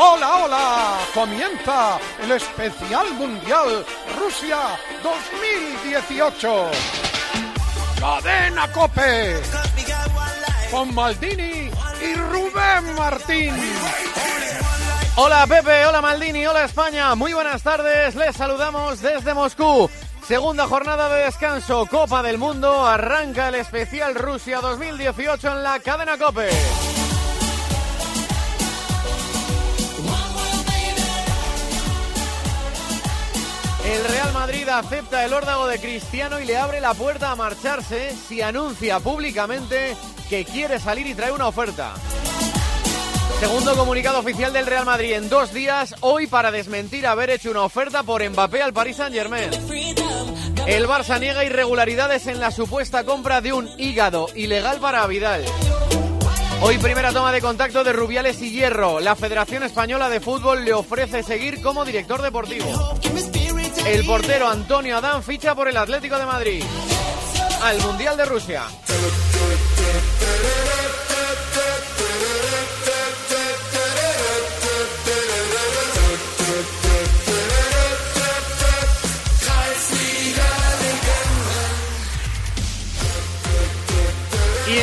Hola, hola. Comienza el especial mundial Rusia 2018. Cadena Cope. Con Maldini y Rubén Martín. Hola Pepe, hola Maldini, hola España. Muy buenas tardes. Les saludamos desde Moscú. Segunda jornada de descanso, Copa del Mundo, arranca el especial Rusia 2018 en la cadena Cope. El Real Madrid acepta el órdago de Cristiano y le abre la puerta a marcharse si anuncia públicamente que quiere salir y trae una oferta. Segundo comunicado oficial del Real Madrid en dos días, hoy para desmentir haber hecho una oferta por Mbappé al Paris Saint Germain. El Barça niega irregularidades en la supuesta compra de un hígado ilegal para Vidal. Hoy primera toma de contacto de Rubiales y Hierro. La Federación Española de Fútbol le ofrece seguir como director deportivo. El portero Antonio Adán ficha por el Atlético de Madrid. Al Mundial de Rusia.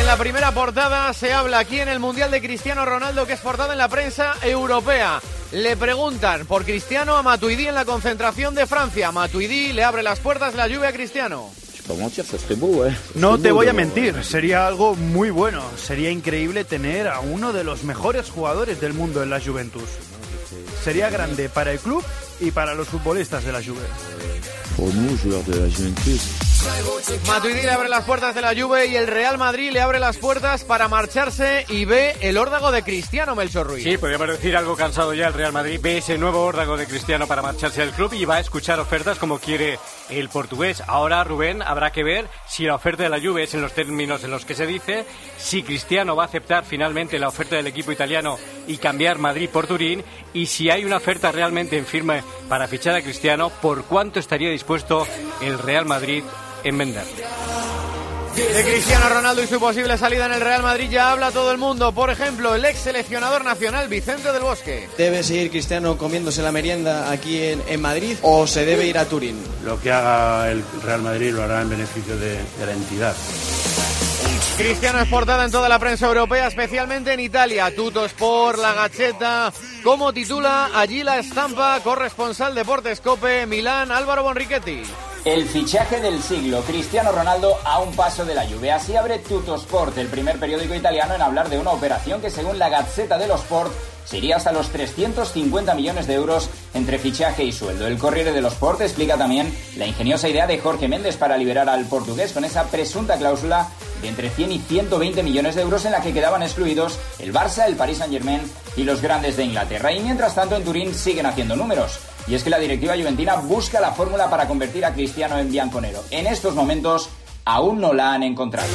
En la primera portada se habla aquí en el Mundial de Cristiano Ronaldo, que es portada en la prensa europea. Le preguntan por Cristiano a Matuidi en la concentración de Francia. Matuidi le abre las puertas de la lluvia a Cristiano. No te voy a mentir, sería algo muy bueno. Sería increíble tener a uno de los mejores jugadores del mundo en la Juventus. Sería grande para el club y para los futbolistas de la Juve. Matuidi le abre las puertas de la Juve y el Real Madrid le abre las puertas para marcharse y ve el órdago de Cristiano Melchor Ruiz. Sí, podríamos decir algo cansado ya el Real Madrid. Ve ese nuevo órdago de Cristiano para marcharse del club y va a escuchar ofertas como quiere el portugués. Ahora, Rubén, habrá que ver si la oferta de la Juve es en los términos en los que se dice, si Cristiano va a aceptar finalmente la oferta del equipo italiano y cambiar Madrid por Turín, y si hay una oferta realmente en firme para fichar a Cristiano, por cuánto estaría dispuesto el Real Madrid en vender. De Cristiano Ronaldo y su posible salida en el Real Madrid ya habla todo el mundo. Por ejemplo, el ex seleccionador nacional Vicente del Bosque. ¿Debe seguir Cristiano comiéndose la merienda aquí en, en Madrid o se debe ir a Turín? Lo que haga el Real Madrid lo hará en beneficio de, de la entidad. Cristiano es portada en toda la prensa europea, especialmente en Italia. Tuto Sport, La Gacheta. Como titula allí la estampa corresponsal Deportes Cope, Milán, Álvaro Bonrichetti. El fichaje del siglo, Cristiano Ronaldo a un paso de la lluvia. Así abre Tuttosport, el primer periódico italiano en hablar de una operación que según la Gazzetta dello Sport sería hasta los 350 millones de euros entre fichaje y sueldo. El Corriere dello Sport explica también la ingeniosa idea de Jorge Méndez para liberar al portugués con esa presunta cláusula de entre 100 y 120 millones de euros en la que quedaban excluidos el Barça, el Paris Saint-Germain y los grandes de Inglaterra. Y mientras tanto en Turín siguen haciendo números. Y es que la directiva juventina busca la fórmula para convertir a Cristiano en bianconero. En estos momentos aún no la han encontrado.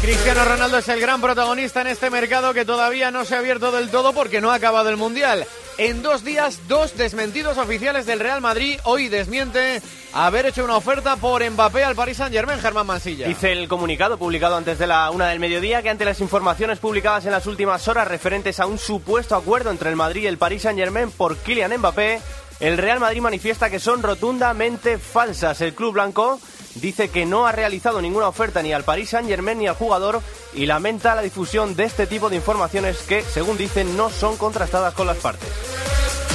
Cristiano Ronaldo es el gran protagonista en este mercado que todavía no se ha abierto del todo porque no ha acabado el Mundial. En dos días, dos desmentidos oficiales del Real Madrid. Hoy desmiente haber hecho una oferta por Mbappé al Paris Saint-Germain, Germán Mansilla. Dice el comunicado publicado antes de la una del mediodía que ante las informaciones publicadas en las últimas horas referentes a un supuesto acuerdo entre el Madrid y el Paris Saint-Germain por Kylian Mbappé, el Real Madrid manifiesta que son rotundamente falsas. El club blanco dice que no ha realizado ninguna oferta ni al Paris Saint-Germain ni al jugador y lamenta la difusión de este tipo de informaciones que, según dicen, no son contrastadas con las partes.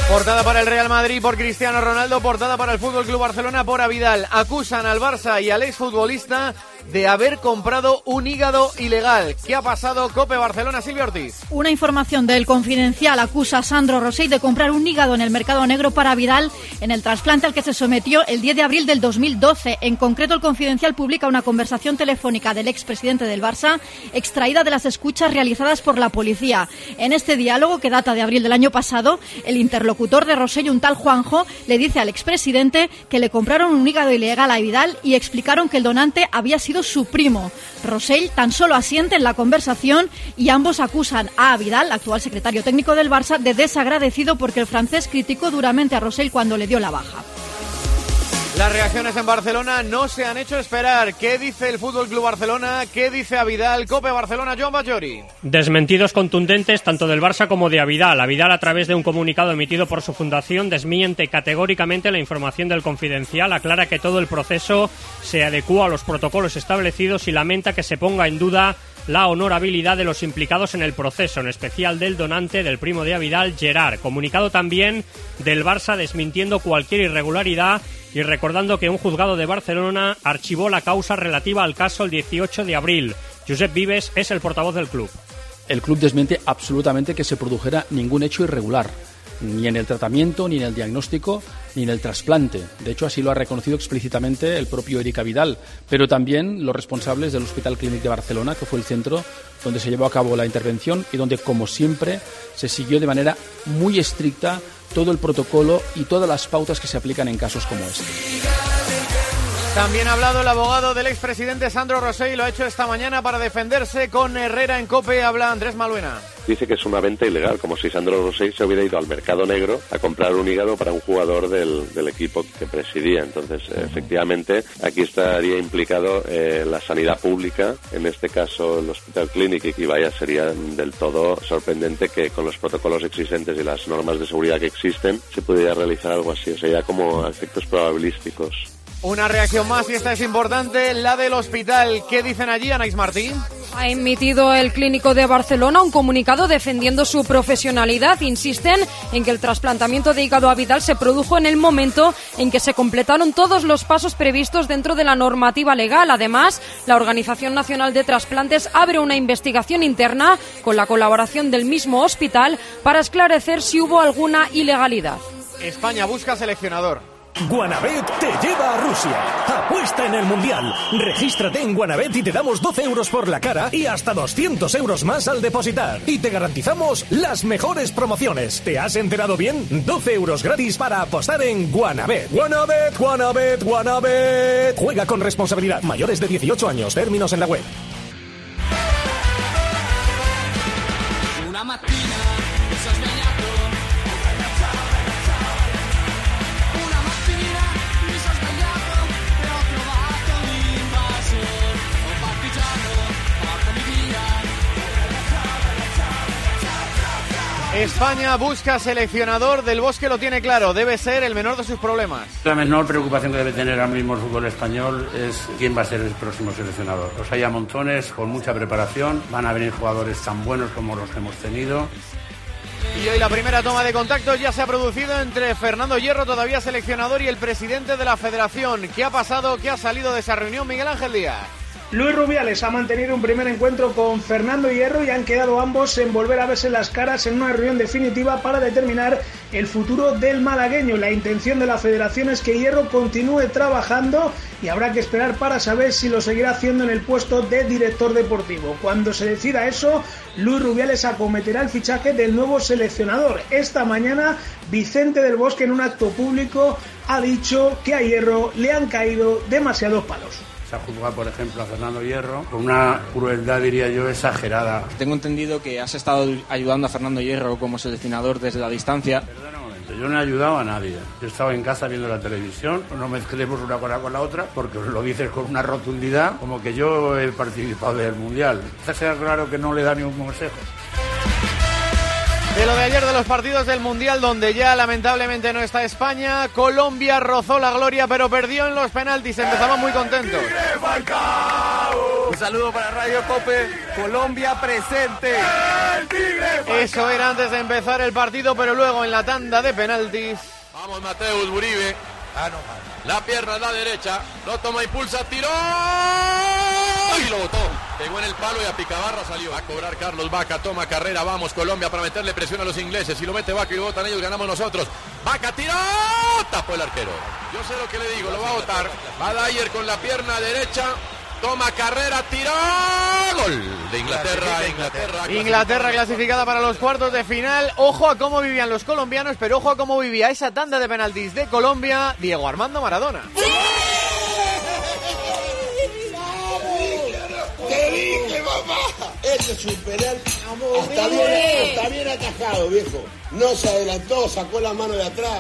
Portada para el Real Madrid por Cristiano Ronaldo, portada para el Fútbol Club Barcelona por Avidal. Acusan al Barça y al exfutbolista de haber comprado un hígado ilegal. ¿Qué ha pasado? Cope Barcelona, Silvio Ortiz. Una información del Confidencial acusa a Sandro Rosell de comprar un hígado en el mercado negro para Vidal en el trasplante al que se sometió el 10 de abril del 2012. En concreto, el Confidencial publica una conversación telefónica del expresidente del Barça extraída de las escuchas realizadas por la policía. En este diálogo, que data de abril del año pasado, el interlocutor de Rosell, un tal Juanjo, le dice al expresidente que le compraron un hígado ilegal a Vidal y explicaron que el donante había sido su primo. Rosell tan solo asiente en la conversación y ambos acusan a Vidal, actual secretario técnico del Barça, de desagradecido porque el francés criticó duramente a Rosell cuando le dio la baja. Las reacciones en Barcelona no se han hecho esperar. ¿Qué dice el Fútbol Club Barcelona? ¿Qué dice Avidal? Cope Barcelona, John Bajori. Desmentidos contundentes tanto del Barça como de Avidal. Avidal, a través de un comunicado emitido por su fundación, desmiente categóricamente la información del confidencial, aclara que todo el proceso se adecua a los protocolos establecidos y lamenta que se ponga en duda la honorabilidad de los implicados en el proceso, en especial del donante del primo de Avidal, Gerard. Comunicado también del Barça desmintiendo cualquier irregularidad y recordando que un juzgado de Barcelona archivó la causa relativa al caso el 18 de abril. Josep Vives es el portavoz del club. El club desmiente absolutamente que se produjera ningún hecho irregular ni en el tratamiento, ni en el diagnóstico, ni en el trasplante. De hecho, así lo ha reconocido explícitamente el propio Erika Vidal, pero también los responsables del Hospital Clínic de Barcelona, que fue el centro donde se llevó a cabo la intervención y donde, como siempre, se siguió de manera muy estricta todo el protocolo y todas las pautas que se aplican en casos como este. También ha hablado el abogado del expresidente Sandro Rosell y lo ha hecho esta mañana para defenderse con Herrera en COPE. Habla Andrés Maluena. Dice que es una venta ilegal, como si Sandro Rosell se hubiera ido al mercado negro a comprar un hígado para un jugador del, equipo que presidía. Entonces, efectivamente, aquí estaría implicado eh, la sanidad pública, en este caso el Hospital Clinic, y vaya, sería del todo sorprendente que con los protocolos existentes y las normas de seguridad que existen se pudiera realizar algo así. O sea, ya como efectos probabilísticos. Una reacción más y esta es importante, la del hospital. ¿Qué dicen allí, Anaís Martín? Ha emitido el clínico de Barcelona un comunicado defendiendo su profesionalidad. Insisten en que el trasplantamiento de hígado a Vidal se produjo en el momento en que se completaron todos los pasos previstos dentro de la normativa legal. Además, la Organización Nacional de Trasplantes abre una investigación interna con la colaboración del mismo hospital para esclarecer si hubo alguna ilegalidad. España busca seleccionador. Guanabet te lleva a Rusia. Apuesta en el Mundial. Regístrate en Guanabet y te damos 12 euros por la cara y hasta 200 euros más al depositar. Y te garantizamos las mejores promociones. ¿Te has enterado bien? 12 euros gratis para apostar en Guanabet. Guanabet, Guanabet, Guanabet. Juega con responsabilidad. Mayores de 18 años. Términos en la web. Una España busca seleccionador, del Bosque lo tiene claro, debe ser el menor de sus problemas. La menor preocupación que debe tener ahora mismo el fútbol español es quién va a ser el próximo seleccionador. Los hay a montones, con mucha preparación, van a venir jugadores tan buenos como los que hemos tenido. Y hoy la primera toma de contacto ya se ha producido entre Fernando Hierro, todavía seleccionador, y el presidente de la federación. ¿Qué ha pasado? ¿Qué ha salido de esa reunión, Miguel Ángel Díaz? Luis Rubiales ha mantenido un primer encuentro con Fernando Hierro y han quedado ambos en volver a verse las caras en una reunión definitiva para determinar el futuro del malagueño. La intención de la federación es que Hierro continúe trabajando y habrá que esperar para saber si lo seguirá haciendo en el puesto de director deportivo. Cuando se decida eso, Luis Rubiales acometerá el fichaje del nuevo seleccionador. Esta mañana, Vicente del Bosque en un acto público ha dicho que a Hierro le han caído demasiados palos se ha juzgado, por ejemplo, a Fernando Hierro con una crueldad, diría yo, exagerada. Tengo entendido que has estado ayudando a Fernando Hierro como seleccionador desde la distancia. Perdona un momento, yo no he ayudado a nadie. Yo he estado en casa viendo la televisión, no mezclemos una cosa con la otra, porque lo dices con una rotundidad, como que yo he participado del Mundial. Está claro que no le da ni un consejo. De lo de ayer de los partidos del Mundial, donde ya lamentablemente no está España, Colombia rozó la gloria pero perdió en los penaltis. Empezamos muy contentos. Un saludo para Radio Cope, Colombia presente. Eso era antes de empezar el partido, pero luego en la tanda de penaltis. Vamos Mateus Uribe. Ah, la pierna a la derecha, lo toma, impulsa, tiró y lo botó. Pegó en el palo y a Picabarra salió. a cobrar Carlos Vaca, toma carrera, vamos Colombia para meterle presión a los ingleses. Si lo mete Vaca y lo botan ellos, ganamos nosotros. Vaca tiró, tapó el arquero. Yo sé lo que le digo, lo va a botar. Va Dyer con la pierna derecha. Toma carrera, tiró. Gol de Inglaterra, Inglaterra. Inglaterra clasificada para los cuartos de final. Ojo a cómo vivían los colombianos, pero ojo a cómo vivía esa tanda de penaltis de Colombia, Diego Armando Maradona. ¡Te dije, papá! Este es un penal. Está bien, está bien atajado, viejo. No se adelantó, sacó la mano de atrás.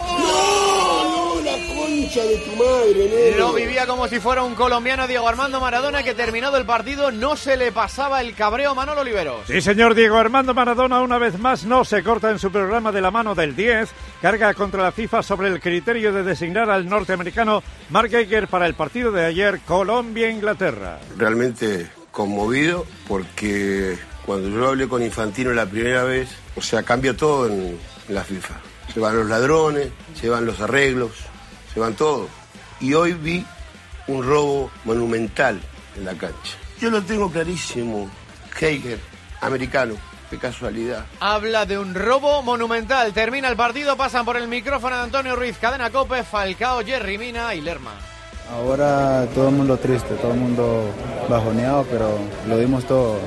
¡No! ¡No! la concha de tu madre, negro. Lo vivía como si fuera un colombiano Diego Armando Maradona que terminado el partido no se le pasaba el cabreo a Manolo Oliveros. Sí, señor Diego Armando Maradona una vez más no se corta en su programa de la mano del 10, carga contra la FIFA sobre el criterio de designar al norteamericano Mark Geiger para el partido de ayer Colombia-Inglaterra. Realmente conmovido porque cuando yo hablé con Infantino la primera vez, o sea, cambió todo en la FIFA. Se van los ladrones, se van los arreglos, se van todo. Y hoy vi un robo monumental en la cancha. Yo lo tengo clarísimo. Heiger, americano, qué casualidad. Habla de un robo monumental. Termina el partido, pasan por el micrófono de Antonio Ruiz, Cadena Cope, Falcao, Jerry Mina y Lerma. Ahora todo el mundo triste, todo el mundo bajoneado, pero lo dimos todo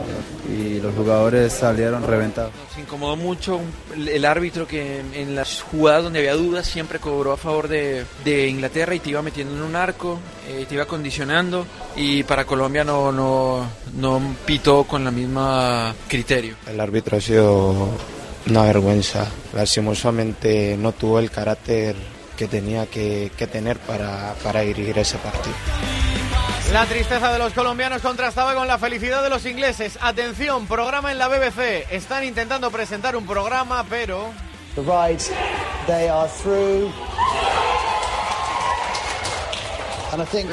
y los jugadores salieron reventados. Se incomodó mucho el árbitro que en las jugadas donde había dudas siempre cobró a favor de, de Inglaterra y te iba metiendo en un arco, eh, te iba condicionando y para Colombia no, no, no pitó con la misma criterio. El árbitro ha sido una vergüenza, lastimosamente no tuvo el carácter que tenía que, que tener para, para dirigir ese partido. La tristeza de los colombianos contrastaba con la felicidad de los ingleses. Atención, programa en la BBC. Están intentando presentar un programa, pero... The right, they are through.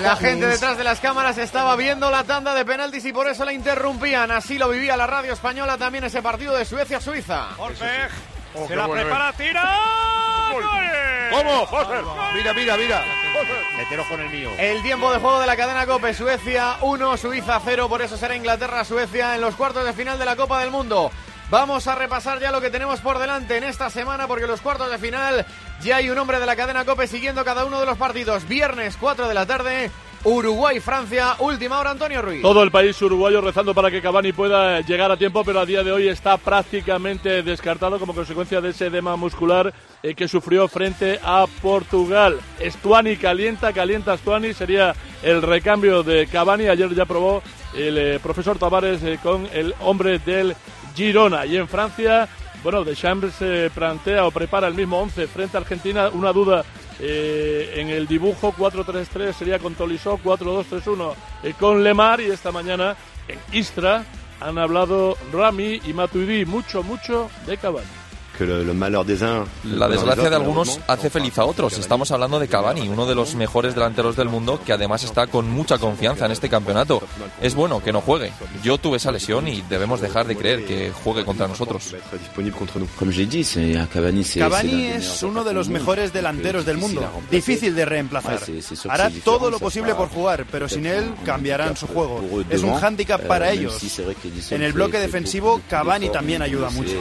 La gente detrás de las cámaras estaba viendo la tanda de penaltis y por eso la interrumpían. Así lo vivía la radio española también ese partido de Suecia-Suiza. Oh, se la bueno prepara, es. tira. ¿Cómo? Foster. Mira, mira, mira. Meteros con el mío. El tiempo de juego de la cadena Cope, Suecia 1, Suiza 0, por eso será Inglaterra-Suecia en los cuartos de final de la Copa del Mundo. Vamos a repasar ya lo que tenemos por delante en esta semana porque en los cuartos de final ya hay un hombre de la cadena Cope siguiendo cada uno de los partidos. Viernes 4 de la tarde, Uruguay-Francia, última hora Antonio Ruiz. Todo el país uruguayo rezando para que Cavani pueda llegar a tiempo, pero a día de hoy está prácticamente descartado como consecuencia de ese edema muscular eh, que sufrió frente a Portugal. Stuani calienta, calienta Stuani, sería el recambio de Cavani. Ayer ya probó el eh, profesor Tavares eh, con el hombre del Girona. Y en Francia, bueno, Deschamps se plantea o prepara el mismo 11 frente a Argentina. Una duda eh, en el dibujo 4-3-3 sería con Tolisso, 4-2-3-1 eh, con Lemar. Y esta mañana en Istra han hablado Rami y Matuidi mucho, mucho de Cavani. La desgracia de algunos hace feliz a otros. Estamos hablando de Cavani, uno de los mejores delanteros del mundo que además está con mucha confianza en este campeonato. Es bueno que no juegue. Yo tuve esa lesión y debemos dejar de creer que juegue contra nosotros. Cavani es uno de los mejores delanteros del mundo, difícil de reemplazar. Hará todo lo posible por jugar, pero sin él cambiarán su juego. Es un hándicap para ellos. En el bloque defensivo, Cavani también ayuda mucho.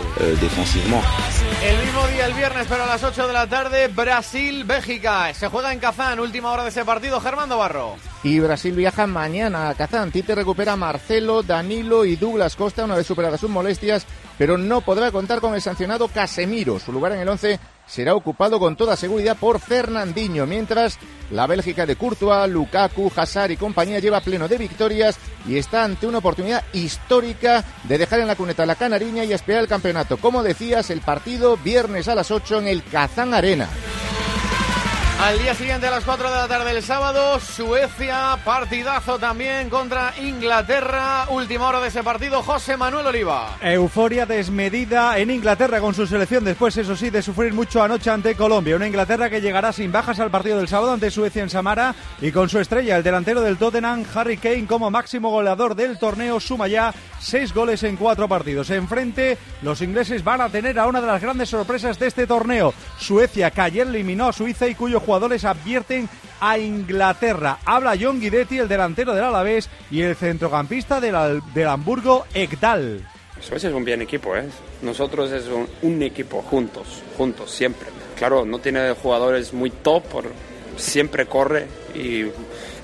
El mismo día, el viernes, pero a las 8 de la tarde, Brasil-Bélgica. Se juega en Kazán, última hora de ese partido, Germán Barro. Y Brasil viaja mañana a Kazán. Tite recupera Marcelo, Danilo y Douglas Costa una vez superadas sus molestias, pero no podrá contar con el sancionado Casemiro. Su lugar en el 11 será ocupado con toda seguridad por Fernandinho, mientras la Bélgica de Courtois, Lukaku, Hazard y compañía lleva pleno de victorias y está ante una oportunidad histórica de dejar en la cuneta la canariña y esperar el campeonato. Como decías, el partido viernes a las 8 en el Kazán Arena. Al día siguiente, a las 4 de la tarde del sábado, Suecia, partidazo también contra Inglaterra. Última hora de ese partido, José Manuel Oliva. Euforia desmedida en Inglaterra con su selección después, eso sí, de sufrir mucho anoche ante Colombia. Una Inglaterra que llegará sin bajas al partido del sábado ante Suecia en Samara y con su estrella, el delantero del Tottenham, Harry Kane, como máximo goleador del torneo, suma ya seis goles en cuatro partidos. Enfrente, los ingleses van a tener a una de las grandes sorpresas de este torneo. Suecia, que ayer eliminó a Suiza y cuyo jugadores advierten a Inglaterra. Habla John Guidetti, el delantero del Alavés, y el centrocampista del, del Hamburgo, Ekdal. Suecia es un bien equipo, ¿eh? Nosotros es un, un equipo juntos, juntos, siempre. Claro, no tiene jugadores muy top, por, siempre corre y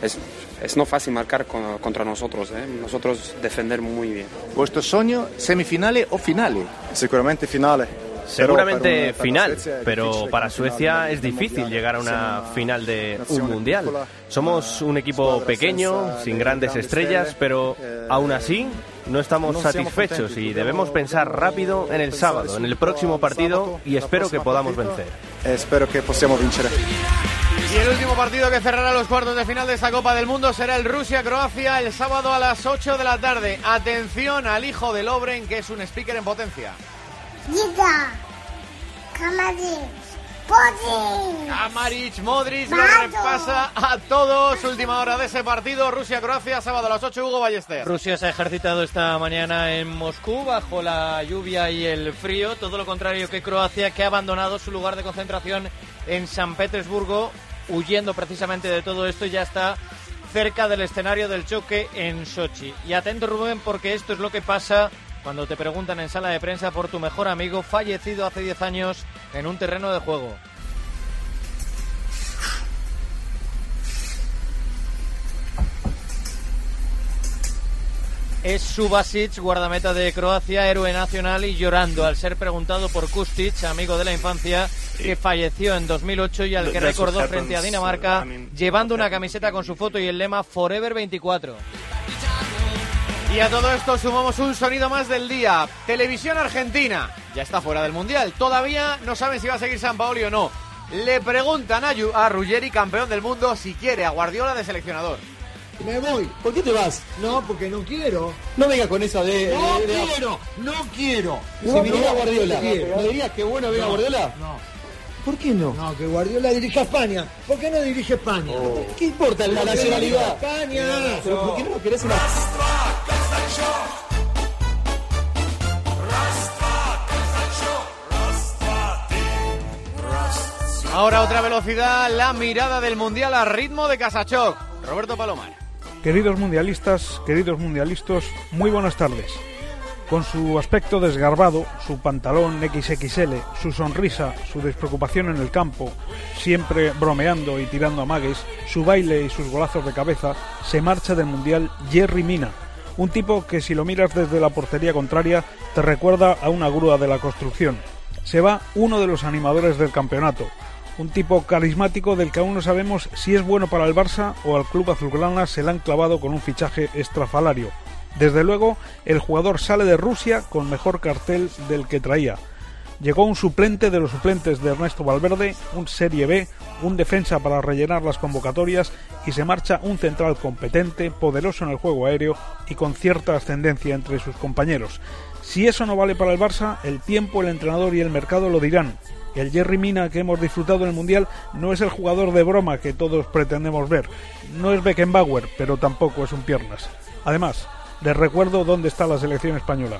es, es no fácil marcar con- contra nosotros, ¿eh? Nosotros defender muy bien. ¿Vuestro sueño, semifinales o finales? Seguramente finales. Seguramente final, pero para Suecia es difícil llegar a una final de un mundial. Somos un equipo pequeño, sin grandes estrellas, pero aún así no estamos satisfechos y debemos pensar rápido en el sábado, en el próximo partido y espero que podamos vencer. Espero che possiamo vincere. Y el último partido que cerrará los cuartos de final de esta Copa del Mundo será el Rusia-Croacia el sábado a las 8 de la tarde. Atención al hijo de Lobren, que es un speaker en potencia. Diga, Modric. Kamaric, Modric lo repasa a todos. Última hora de ese partido. Rusia-Croacia, sábado a las 8, Hugo Ballester. Rusia se ha ejercitado esta mañana en Moscú bajo la lluvia y el frío. Todo lo contrario que Croacia, que ha abandonado su lugar de concentración en San Petersburgo, huyendo precisamente de todo esto. y Ya está cerca del escenario del choque en Sochi. Y atento, Rubén, porque esto es lo que pasa cuando te preguntan en sala de prensa por tu mejor amigo fallecido hace 10 años en un terreno de juego. Es Subasic, guardameta de Croacia, héroe nacional y llorando al ser preguntado por Kustic, amigo de la infancia, que falleció en 2008 y al que recordó frente a Dinamarca, llevando una camiseta con su foto y el lema Forever 24. Y a todo esto sumamos un sonido más del día. Televisión Argentina. Ya está fuera del Mundial. Todavía no saben si va a seguir San Paoli o no. Le preguntan a, a Ruggeri, campeón del mundo, si quiere a Guardiola de seleccionador. Me voy. ¿Por qué te vas? No, porque no quiero. No venga con eso de. No de- de- quiero, no quiero. Si viniera Guardiola, ¿no dirías que bueno venga No, Guardiola? No. ¿Por qué no? No, que Guardiola dirige a España. ¿Por qué no dirige España? ¿Qué importa la nacionalidad? España. ¿por qué no querés una.? Ahora otra velocidad, la mirada del Mundial a ritmo de Casachoc. Roberto Palomar. Queridos mundialistas, queridos mundialistas, muy buenas tardes. Con su aspecto desgarbado, su pantalón XXL, su sonrisa, su despreocupación en el campo, siempre bromeando y tirando amagues, su baile y sus golazos de cabeza, se marcha del Mundial Jerry Mina, un tipo que si lo miras desde la portería contraria te recuerda a una grúa de la construcción. Se va uno de los animadores del campeonato, un tipo carismático del que aún no sabemos si es bueno para el Barça o al club azulgrana se le han clavado con un fichaje estrafalario. Desde luego, el jugador sale de Rusia con mejor cartel del que traía. Llegó un suplente de los suplentes de Ernesto Valverde, un Serie B, un defensa para rellenar las convocatorias y se marcha un central competente, poderoso en el juego aéreo y con cierta ascendencia entre sus compañeros. Si eso no vale para el Barça, el tiempo, el entrenador y el mercado lo dirán. El Jerry Mina que hemos disfrutado en el Mundial no es el jugador de broma que todos pretendemos ver. No es Beckenbauer, pero tampoco es un piernas. Además, les recuerdo dónde está la selección española.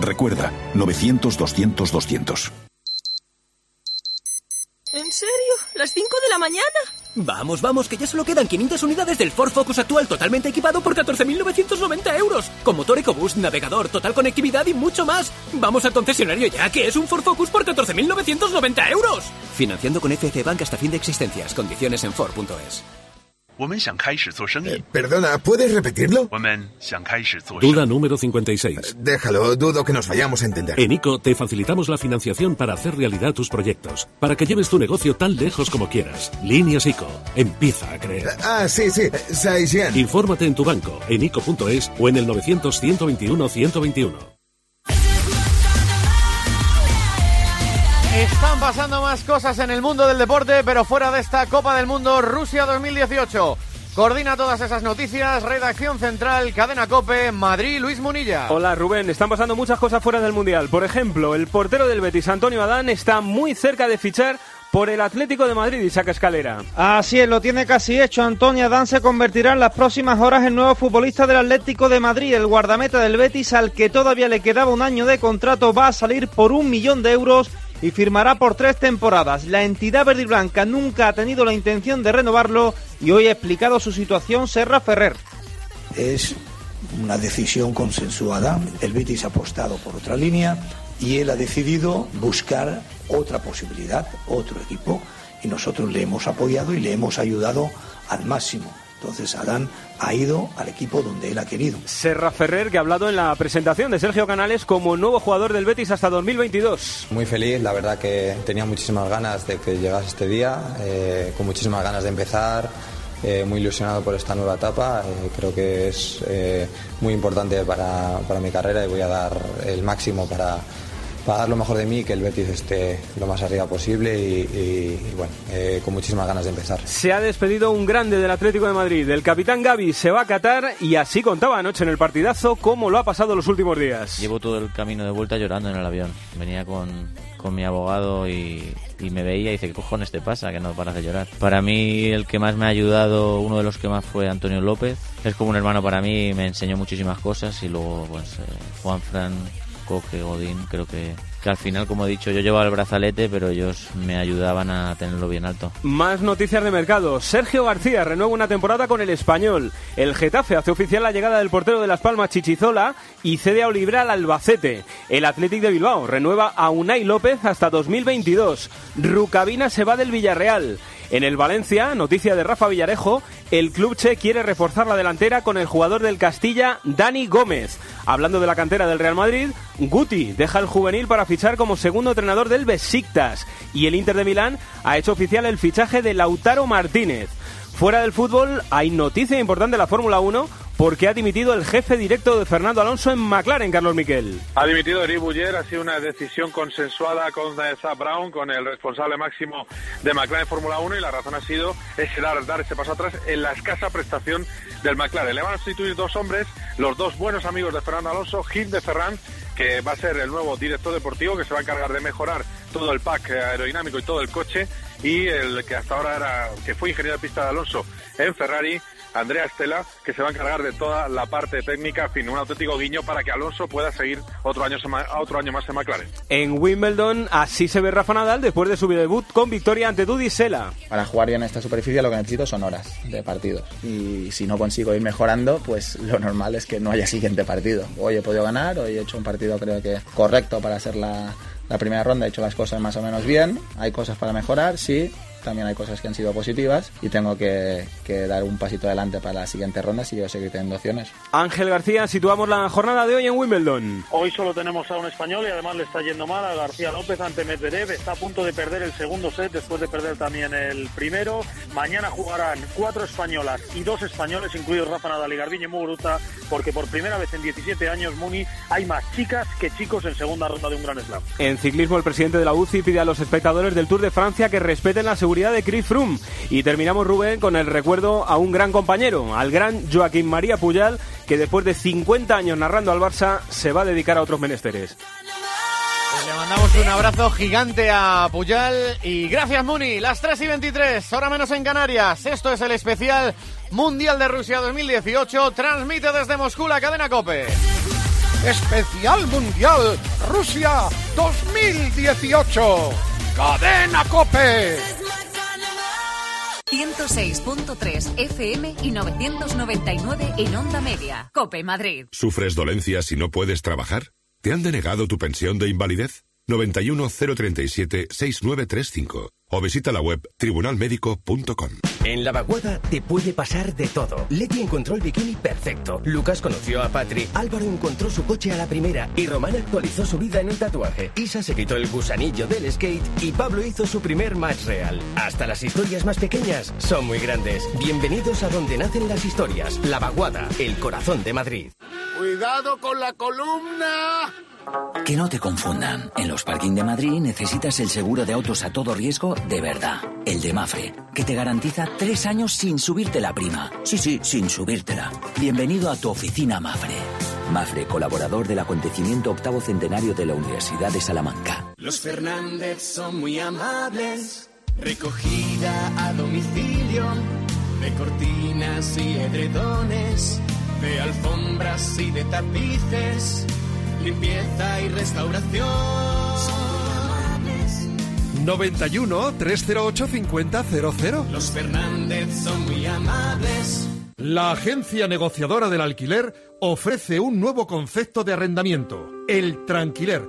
Recuerda, 900-200-200. ¿En serio? ¿Las 5 de la mañana? Vamos, vamos, que ya solo quedan 500 unidades del Ford Focus actual totalmente equipado por 14.990 euros. Con motor EcoBoost, navegador, total conectividad y mucho más. Vamos al concesionario ya, que es un Ford Focus por 14.990 euros. Financiando con FC Bank hasta fin de existencias. Condiciones en Ford.es. Perdona, ¿puedes repetirlo? Duda número 56. Déjalo, dudo que nos vayamos a entender. En ICO te facilitamos la financiación para hacer realidad tus proyectos, para que lleves tu negocio tan lejos como quieras. Líneas ICO. Empieza a creer. Ah, sí, sí, Saisian. Infórmate en tu banco, en ICO.es o en el 900 121 121. Están pasando más cosas en el mundo del deporte, pero fuera de esta Copa del Mundo Rusia 2018. Coordina todas esas noticias, redacción central, cadena Cope, Madrid, Luis Munilla. Hola Rubén, están pasando muchas cosas fuera del Mundial. Por ejemplo, el portero del Betis, Antonio Adán, está muy cerca de fichar por el Atlético de Madrid y saca escalera. Así es, lo tiene casi hecho. Antonio Adán se convertirá en las próximas horas en nuevo futbolista del Atlético de Madrid. El guardameta del Betis, al que todavía le quedaba un año de contrato, va a salir por un millón de euros y firmará por tres temporadas. La entidad verde y blanca nunca ha tenido la intención de renovarlo y hoy ha explicado su situación Serra Ferrer. Es una decisión consensuada. El Betis ha apostado por otra línea y él ha decidido buscar otra posibilidad, otro equipo y nosotros le hemos apoyado y le hemos ayudado al máximo. Entonces Adán ha ido al equipo donde él ha querido. Serra Ferrer, que ha hablado en la presentación de Sergio Canales como nuevo jugador del Betis hasta 2022. Muy feliz, la verdad que tenía muchísimas ganas de que llegase este día, eh, con muchísimas ganas de empezar. eh, muy ilusionado por esta nueva etapa. eh, creo que es eh, muy importante para, para mi carrera y voy a dar el máximo para, para dar lo mejor de mí, que el Betis esté lo más arriba posible y, y- y bueno, eh, con muchísimas ganas de empezar. Se ha despedido un grande del Atlético de Madrid. El capitán Gaby se va a Qatar y así contaba anoche en el partidazo cómo lo ha pasado los últimos días. Llevo todo el camino de vuelta llorando en el avión. Venía con, con mi abogado y, y me veía y dice, ¿qué cojones te pasa? Que no paras de llorar. Para mí el que más me ha ayudado, uno de los que más fue Antonio López. Es como un hermano para mí, me enseñó muchísimas cosas y luego pues eh, Juan Fran, Coque, Godín, creo que, que al final, como he dicho, yo llevaba el brazalete, pero ellos me ayudaban a tenerlo bien alto. Más noticias de mercado. Sergio García renueva una temporada con el español. El Getafe hace oficial la llegada del portero de Las Palmas, Chichizola, y cede a Olivera al Albacete. El Athletic de Bilbao renueva a Unai López hasta 2022. Rucabina se va del Villarreal. En el Valencia, noticia de Rafa Villarejo, el club che quiere reforzar la delantera con el jugador del Castilla, Dani Gómez. Hablando de la cantera del Real Madrid, Guti deja el juvenil para fichar como segundo entrenador del Besiktas y el Inter de Milán ha hecho oficial el fichaje de Lautaro Martínez. Fuera del fútbol hay noticia importante de la Fórmula 1 porque ha dimitido el jefe directo de Fernando Alonso en McLaren, Carlos Miquel. Ha dimitido Eric Buller, ha sido una decisión consensuada con Zach Brown, con el responsable máximo de McLaren Fórmula 1 y la razón ha sido ese dar, dar ese paso atrás en la escasa prestación del McLaren. Le van a sustituir dos hombres, los dos buenos amigos de Fernando Alonso, Gil de Ferran, que va a ser el nuevo director deportivo que se va a encargar de mejorar todo el pack aerodinámico y todo el coche y el que hasta ahora era que fue ingeniero de pista de Alonso en Ferrari Andrea Estela, que se va a encargar de toda la parte técnica, en fin, un auténtico guiño para que Alonso pueda seguir otro año, otro año más en McLaren. En Wimbledon así se ve Rafa Nadal después de su debut con victoria ante Dudi Sela. Para jugar bien en esta superficie lo que necesito son horas de partidos. Y si no consigo ir mejorando, pues lo normal es que no haya siguiente partido. Hoy he podido ganar, hoy he hecho un partido creo que correcto para la, la primera ronda, he hecho las cosas más o menos bien. Hay cosas para mejorar, sí. También hay cosas que han sido positivas y tengo que, que dar un pasito adelante para la siguiente ronda si quiero seguir teniendo opciones. Ángel García, situamos la jornada de hoy en Wimbledon. Hoy solo tenemos a un español y además le está yendo mal a García López ante Medvedev. Está a punto de perder el segundo set después de perder también el primero. Mañana jugarán cuatro españolas y dos españoles, incluidos Rafa Nadal y Garbiñe Muguruza, porque por primera vez en 17 años, Muni, hay más chicas que chicos en segunda ronda de un Gran Slam. En ciclismo, el presidente de la UCI pide a los espectadores del Tour de Francia que respeten la seguridad de Chris Froome. Y terminamos, Rubén, con el recuerdo a un gran compañero, al gran Joaquín María Puyal, que después de 50 años narrando al Barça, se va a dedicar a otros menesteres. Pues le mandamos un abrazo gigante a Puyal y gracias Muni, las 3 y 23, hora menos en Canarias. Esto es el especial Mundial de Rusia 2018, transmite desde Moscú la cadena Cope. Especial Mundial Rusia 2018. Cadena Cope. 106.3 FM y 999 en onda media. Cope Madrid. ¿Sufres dolencias y no puedes trabajar? ¿Te han denegado tu pensión de invalidez? 91 037 6935 o visita la web tribunalmédico.com. En la vaguada te puede pasar de todo. Leti encontró el bikini perfecto. Lucas conoció a Patri. Álvaro encontró su coche a la primera. Y Román actualizó su vida en un tatuaje. Isa se quitó el gusanillo del skate. Y Pablo hizo su primer match real. Hasta las historias más pequeñas son muy grandes. Bienvenidos a donde nacen las historias. La vaguada, el corazón de Madrid. Cuidado con la columna. Que no te confundan. En los parking de Madrid necesitas el seguro de autos a todo riesgo de verdad. El de Mafre, que te garantiza tres años sin subirte la prima. Sí, sí, sin subírtela. Bienvenido a tu oficina Mafre. Mafre, colaborador del acontecimiento octavo centenario de la Universidad de Salamanca. Los Fernández son muy amables. Recogida a domicilio de cortinas y edredones, de alfombras y de tapices, limpieza y restauración. 91 308 5000. Los Fernández son muy amables. La agencia negociadora del alquiler ofrece un nuevo concepto de arrendamiento, el tranquiler,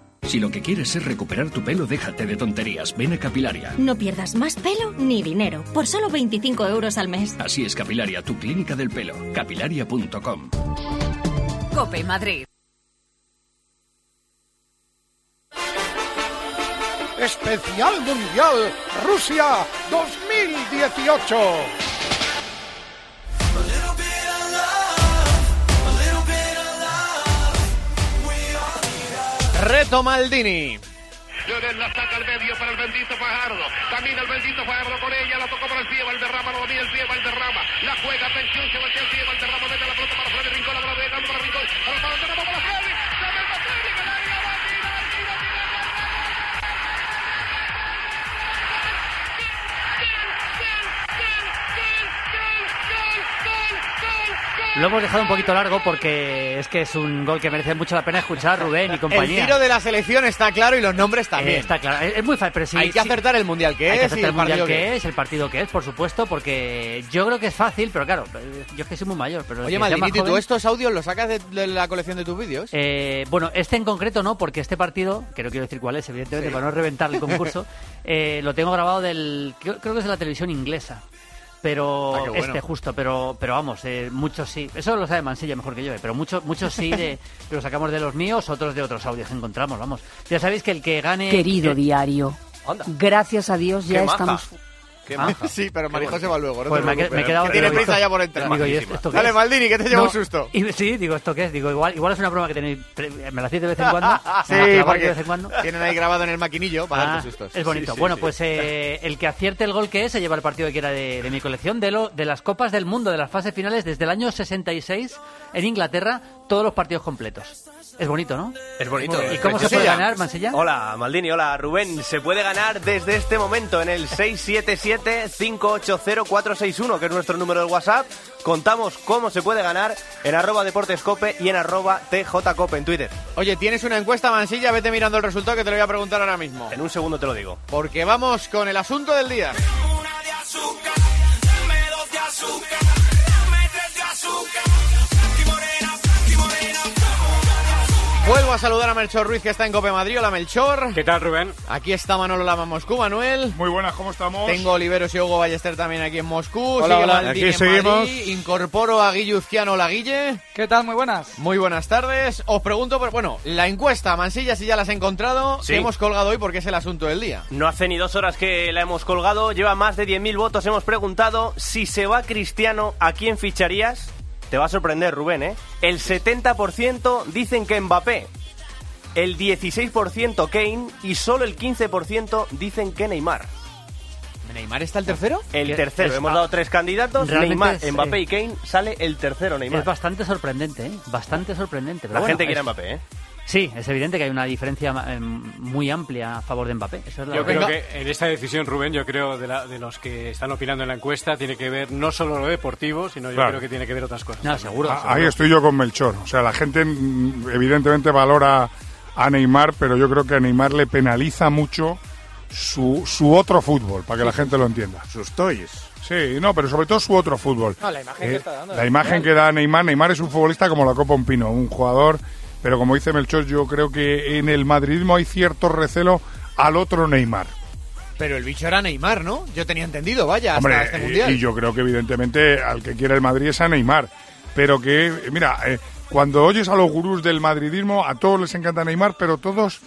Si lo que quieres es recuperar tu pelo, déjate de tonterías. Ven a Capilaria. No pierdas más pelo ni dinero por solo 25 euros al mes. Así es Capilaria, tu clínica del pelo. Capilaria.com. Cope Madrid. Especial Mundial Rusia 2018. Reto Maldini. Lionel la saca al medio para el bendito Fajardo. Camina el bendito Fajardo con ella, la tocó por el pie, Valderrama, lo domina el pie, Valderrama. La juega, atención, se voltea el pie, Valderrama, mete la pelota para Freddy Rincón, la para Rincón. Para Valderrama, para Freddy. Lo hemos dejado un poquito largo porque es que es un gol que merece mucho la pena escuchar, Rubén y compañía. El tiro de la selección está claro y los nombres también. Eh, está claro, es, es muy fácil, pero sí, Hay que sí- acertar el mundial que hay que es y acertar el el mundial que que es, el partido que es, por supuesto, porque yo creo que es fácil, pero claro, yo es que soy muy mayor. Pero Oye, que Maldini, ¿tú estos audios los sacas de, de la colección de tus vídeos? Eh, bueno, este en concreto no, porque este partido, que no quiero decir cuál es, evidentemente, Sí. para no reventar el concurso, eh, lo tengo grabado del. Creo, creo que es de la televisión inglesa. Pero Ah, bueno. este justo, pero pero vamos, eh, muchos sí. Eso lo sabe Mansilla mejor que yo, eh, pero muchos muchos sí de, que lo sacamos de los míos, otros de otros audios que encontramos, vamos. Ya sabéis que el que gane Querido eh, diario, gracias a Dios ya Qué maja. Qué Ah. maja. Sí, pero Marijose va luego. No Pues te me, preocupes. he quedado... Que tiene digo, prisa esto- ya por entrar. Digo, ¿y esto, esto qué Dale, es? Maldini, que te lleva No, un susto. y- sí, digo, ¿esto qué es? Digo, igual, igual es una broma que tenéis... Me la hacéis de vez en cuando. sí, me la claváis porque de vez en cuando. tienen ahí grabado en el maquinillo para Ah, darte sustos. Es bonito. Sí, sí, bueno, sí. pues eh, el que acierte el gol que es se lleva el partido que quiera de, de mi colección de, lo, de las Copas del Mundo, de las fases finales desde el año 66 en Inglaterra, todos los partidos completos. Es bonito, ¿no? Es bonito. ¿Y cómo se puede ganar, Mansilla? Hola, Maldini. Hola, Rubén. Se puede ganar desde este momento en el 677-580-461, que es nuestro número de WhatsApp. Contamos cómo se puede ganar en arroba deportescope y en arroba tjcope en Twitter. Oye, tienes una encuesta, Mansilla, vete mirando el resultado que te lo voy a preguntar ahora mismo. En un segundo te lo digo. Porque vamos con el asunto del día. Vuelvo a saludar a Melchor Ruiz, que está en Cope Madrid. Hola, Melchor. ¿Qué tal, Rubén? Aquí está Manolo Lama Moscú, Manuel. Muy buenas, ¿cómo estamos? Tengo Oliveros y Hugo Ballester también aquí en Moscú. Hola, Sigue hola. Maldini Aquí en seguimos. Madrid. Incorporo a Guille Uzquiano. Hola, Guille. ¿Qué tal? Muy buenas. Muy buenas tardes. Os pregunto, por, bueno, la encuesta, Mansilla, si ya la has encontrado, Sí. que hemos colgado hoy porque es el asunto del día. No hace ni dos horas que la hemos colgado, lleva más de 10.000 votos. Hemos preguntado si se va Cristiano, ¿a quién ficharías? Te va a sorprender, Rubén, ¿eh? El 70% dicen que Mbappé, el 16% Kane y solo el 15% dicen que Neymar. ¿Neymar está el tercero? El tercero. es- Hemos dado tres candidatos. Realmente Neymar, es, Mbappé eh, y Kane. Sale el tercero, Neymar. Es bastante sorprendente, ¿eh? Bastante sorprendente. pero La bueno, gente quiere a es- Mbappé, ¿eh? Sí, es evidente que hay una diferencia eh, muy amplia a favor de Mbappé. Eso es la Yo verdad. creo que en esta decisión, Rubén, yo creo de, la- de los que están opinando en la encuesta, tiene que ver no solo lo deportivo, sino yo Claro. creo que tiene que ver otras cosas. No, seguro. Ah, Ahí estoy yo con Melchor. O sea, la gente mm, evidentemente valora a Neymar, pero yo creo que a Neymar le penaliza mucho su, su otro fútbol, para que la gente lo entienda. Sus toys. Sí, no, pero sobre todo su otro fútbol. No, la imagen que está dando. La imagen que da Neymar, Neymar es un futbolista como la Copa Un Pino, un jugador, pero como dice Melchor, yo creo que en el madridismo hay cierto recelo al otro Neymar. Pero el bicho era Neymar, ¿no? Yo tenía entendido, vaya, hasta este eh, mundial. y yo creo que evidentemente al que quiera el Madrid es a Neymar. Pero que, mira, eh, cuando oyes a los gurús del madridismo, a todos les encanta Neymar, pero todos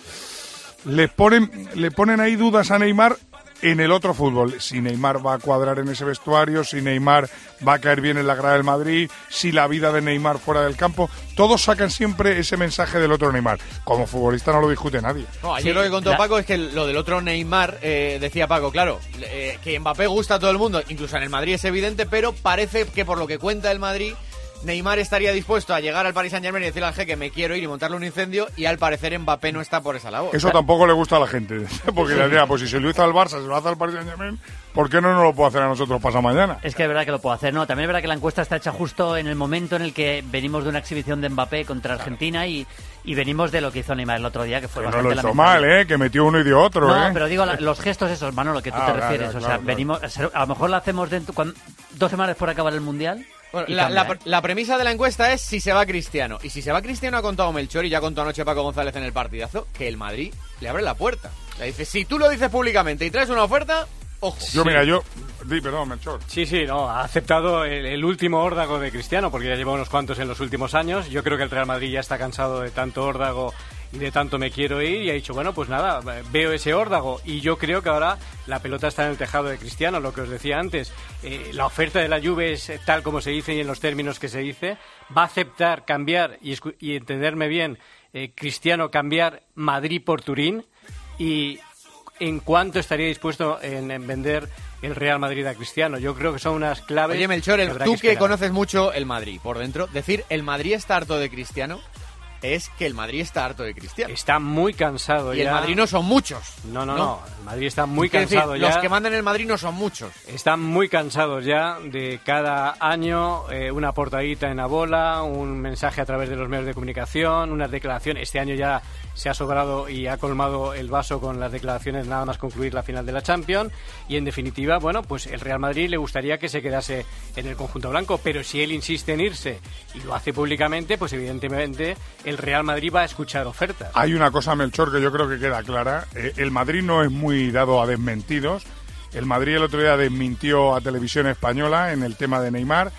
le ponen, le ponen ahí dudas a Neymar en el otro fútbol. Si Neymar va a cuadrar en ese vestuario, si Neymar va a caer bien en la grada del Madrid, si la vida de Neymar fuera del campo, todos sacan siempre ese mensaje del otro Neymar. Como futbolista no lo discute nadie. No, ayer lo que contó Paco es que lo del otro Neymar, eh, decía Paco, claro, eh, que Mbappé gusta a todo el mundo, incluso en el Madrid es evidente, pero parece que por lo que cuenta el Madrid, Neymar estaría dispuesto a llegar al Paris Saint Germain y decirle al jeque me quiero ir y montarle un incendio y al parecer Mbappé no está por esa labor. Eso tampoco le gusta a la gente. Porque le diría, pues si se lo hizo al Barça, se lo hace al Paris Saint Germain, ¿por qué no nos lo puede hacer a nosotros pasa mañana? Es que es verdad que lo puedo hacer, no. También es verdad que la encuesta está hecha justo en el momento en el que venimos de una exhibición de Mbappé contra Argentina y, y venimos de lo que hizo Neymar el otro día, que fue Que no bastante lo hizo mal, ¿eh? Que metió uno y dio otro, No, ¿eh? pero digo, la- los gestos esos, Manolo, que tú Ah, te claro, refieres. claro, o sea, claro. venimos, a lo mejor lo hacemos dentro, cuando- dos semanas de acabar el Mundial. Bueno, la, cambia, la- ¿eh? la premisa de la encuesta es si se va Cristiano. Y si se va Cristiano ha contado Melchor y ya contó anoche Paco González en el partidazo que el Madrid le abre la puerta. Le dice, si tú lo dices públicamente y traes una oferta, ojo. Yo, mira, yo... Di, perdón, Melchor. Sí, sí, no, ha aceptado el, el último órdago de Cristiano, porque ya lleva unos cuantos en los últimos años. Yo creo que el Real Madrid ya está cansado de tanto órdago y de tanto me quiero ir y ha dicho, bueno, pues nada, veo ese órdago y yo creo que ahora la pelota está en el tejado de Cristiano, lo que os decía antes. Eh, la oferta de la Juve es tal como se dice y en los términos que se dice. Va a aceptar cambiar y, y entenderme bien, eh, Cristiano cambiar Madrid por Turín y en cuánto estaría dispuesto en, en vender el Real Madrid a Cristiano. Yo creo que son unas claves. Oye, Melchor, el- tú que conoces mucho el Madrid por dentro, decir el Madrid está harto de Cristiano es que el Madrid está harto de Cristiano. Está muy cansado Y el ya. Madrid no son muchos. No, no, ¿no? no. El Madrid está muy decir, cansado ya. Los que mandan en el Madrid no son muchos. Están muy cansados ya de cada año eh, una portadita en la bola, un mensaje a través de los medios de comunicación, una declaración. Este año ya se ha sobrado y ha colmado el vaso con las declaraciones nada más concluir la final de la Champions. Y en definitiva, bueno, pues el Real Madrid le gustaría que se quedase en el conjunto blanco, pero si él insiste en irse y lo hace públicamente, pues evidentemente el Real Madrid va a escuchar ofertas. Hay una cosa, Melchor, que yo creo que queda clara. Eh, el Madrid no es muy dado a desmentidos. El Madrid el otro día desmintió a Televisión Española en el tema de Neymar.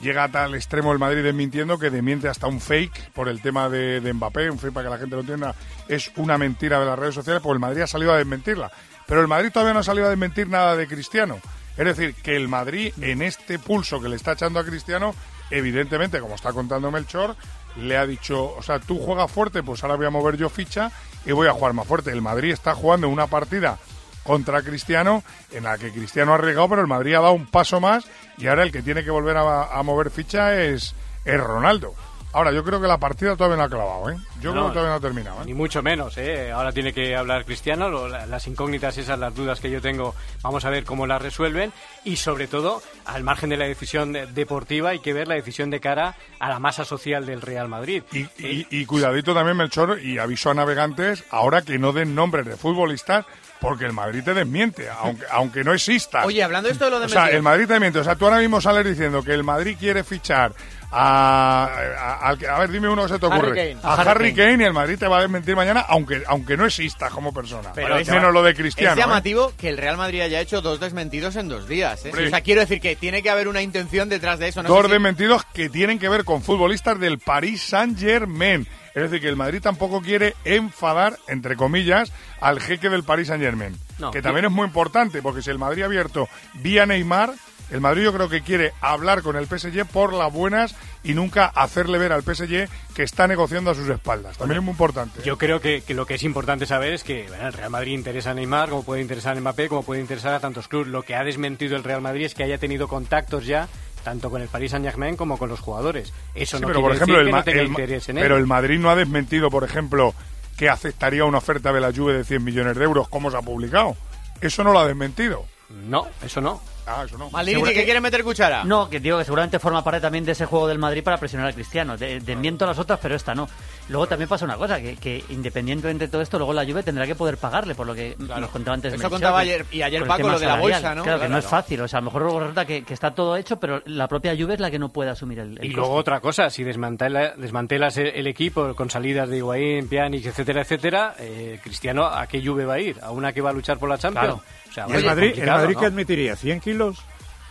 Llega a tal extremo el Madrid desmintiendo que desmiente hasta un fake por el tema de, de Mbappé. Un fake, para que la gente lo entienda, es una mentira de las redes sociales, porque el Madrid ha salido a desmentirla. Pero el Madrid todavía no ha salido a desmentir nada de Cristiano. Es decir, que el Madrid, en este pulso que le está echando a Cristiano, evidentemente, como está contando Melchor, le ha dicho, o sea, tú juegas fuerte, pues ahora voy a mover yo ficha y voy a jugar más fuerte. El Madrid está jugando una partida contra Cristiano en la que Cristiano ha arriesgado, pero el Madrid ha dado un paso más y ahora el que tiene que volver a, a mover ficha es, es Ronaldo. Ahora, yo creo que la partida todavía no ha clavado, ¿eh? Yo creo No, que todavía no ha terminado, ¿eh? Ni mucho menos, ¿eh? Ahora tiene que hablar Cristiano, lo- las incógnitas esas, las dudas que yo tengo, vamos a ver cómo las resuelven y sobre todo, al margen de la decisión de- deportiva, hay que ver la decisión de cara a la masa social del Real Madrid. Y, y- y cuidadito también, Melchor, y aviso a navegantes, ahora que no den nombres de futbolistas, porque el Madrid te desmiente, aunque, aunque no exista. Oye, hablando de esto de lo de O sea, el Madrid te miente. O sea, tú ahora mismo sales diciendo que el Madrid quiere fichar a... A, que- a ver, dime uno que se te Harry ocurre. Kane. A, A Harry Harry Kane. y el Madrid te va a desmentir mañana, aunque, aunque no exista como persona. Pero es menos lo de Cristiano. Es ¿eh? llamativo que el Real Madrid haya hecho dos desmentidos en dos días. ¿eh? O sea, quiero decir que tiene que haber una intención detrás de eso. No Dos si- desmentidos que tienen que ver con futbolistas del Paris Saint Germain. Es decir, que el Madrid tampoco quiere enfadar, entre comillas, al jeque del Paris Saint Germain. No. que también es muy importante, porque si el Madrid ha abierto vía Neymar, el Madrid yo creo que quiere hablar con el PSG por las buenas y nunca hacerle ver al PSG que está negociando a sus espaldas. También es muy importante. ¿eh? Yo creo que, que lo que es importante saber es que bueno, el Real Madrid interesa a Neymar, como puede interesar a Mbappé, como puede interesar a tantos clubes. Lo que ha desmentido el Real Madrid es que haya tenido contactos ya tanto con el Paris Saint Germain como con los jugadores. Eso Sí, no pero quiere por ejemplo, decir el, que no tenga el Ma- interés en él. pero el Madrid no ha desmentido, por ejemplo, que aceptaría una oferta de la Juve de 100 millones de euros, como se ha publicado. Eso no lo ha desmentido. No, eso no. Ah, eso no. Maldini, ¿que que- quiere meter cuchara? No, que digo que seguramente forma parte también de ese juego del Madrid para presionar al Cristiano. De, desmiento las otras, pero esta no. Luego también pasa una cosa, que, que independientemente de todo esto, luego la Juve tendrá que poder pagarle, por lo que nos contaba antes. Eso Melchor, contaba ayer- y ayer Paco lo de la bolsa, ¿no? Claro, que no es fácil. O sea, a lo mejor luego resulta que, que está todo hecho, pero la propia Juve es la que no puede asumir el, el Y coste. luego otra cosa, si desmantela- desmantelas el, el equipo con salidas de Higuaín, Pjanic, etcétera, etcétera, eh, Cristiano, ¿a qué Juve va a ir? ¿A una que va a luchar por la Champions? Claro. O sea, ¿Y va a el Madrid, el Madrid ¿no? qué admitiría? ¿100 kilos?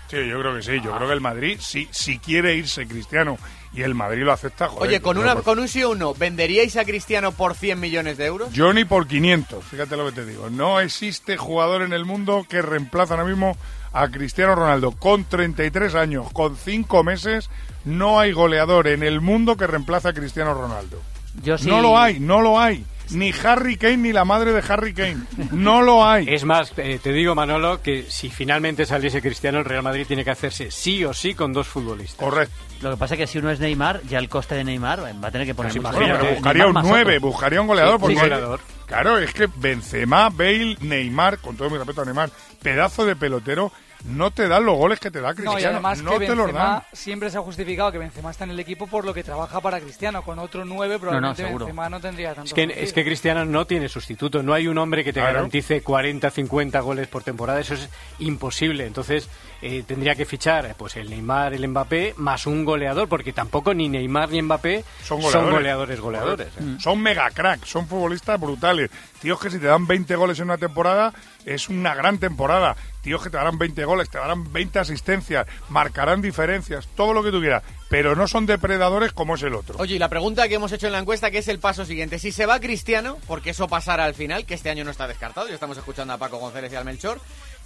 Sí, yo creo que sí. Yo creo que el Madrid, si, si quiere irse Cristiano y el Madrid lo acepta, joder, Oye, con, una, por- con un sí o un no, ¿venderíais a Cristiano por 100 millones de euros? Yo ni por 500, fíjate lo que te digo. No existe jugador en el mundo que reemplaza ahora mismo a Cristiano Ronaldo. Con 33 años, con 5 meses, no hay goleador en el mundo que reemplace a Cristiano Ronaldo. Yo sí- No lo hay, no lo hay. Ni Harry Kane ni la madre de Harry Kane. No lo hay. Es más, eh, te digo, Manolo, que si finalmente saliese Cristiano, el Real Madrid tiene que hacerse sí o sí con dos futbolistas. Correcto. Lo que pasa es que si uno es Neymar, ya el coste de Neymar va a tener que poner Pues mucho Bueno, pero buscaría un Neymar más 9, otro. buscaría un goleador. Sí, porque, sí, goleador. Claro, es que Benzema, Bale, Neymar, con todo mi respeto a Neymar, pedazo de pelotero, no te dan los goles que te da No, Cristiano. y además no que te los dan. Benzema siempre se ha justificado que Benzema está en el equipo por lo que trabaja para Cristiano. Con otro 9 probablemente seguro. Benzema no tendría tanto Es que, es que Cristiano no tiene sustituto, no hay un hombre que te Claro. garantice 40, 50 goles por temporada, eso es imposible. Entonces eh, tendría que fichar eh, pues el Neymar, el Mbappé, más un goleador, porque tampoco ni Neymar ni Mbappé Son son goleadores. goleadores, goleadores. Correcto. Son mega cracks, son futbolistas brutales. Tíos que si te dan 20 goles en una temporada, es una gran temporada. Tíos que te darán 20 goles, te darán 20 asistencias, marcarán diferencias, todo lo que tú quieras. Pero no son depredadores como es el otro. Oye, y la pregunta que hemos hecho en la encuesta, que es el paso siguiente. Si se va Cristiano, porque eso pasará al final, que este año no está descartado, ya estamos escuchando a Paco González y al Melchor,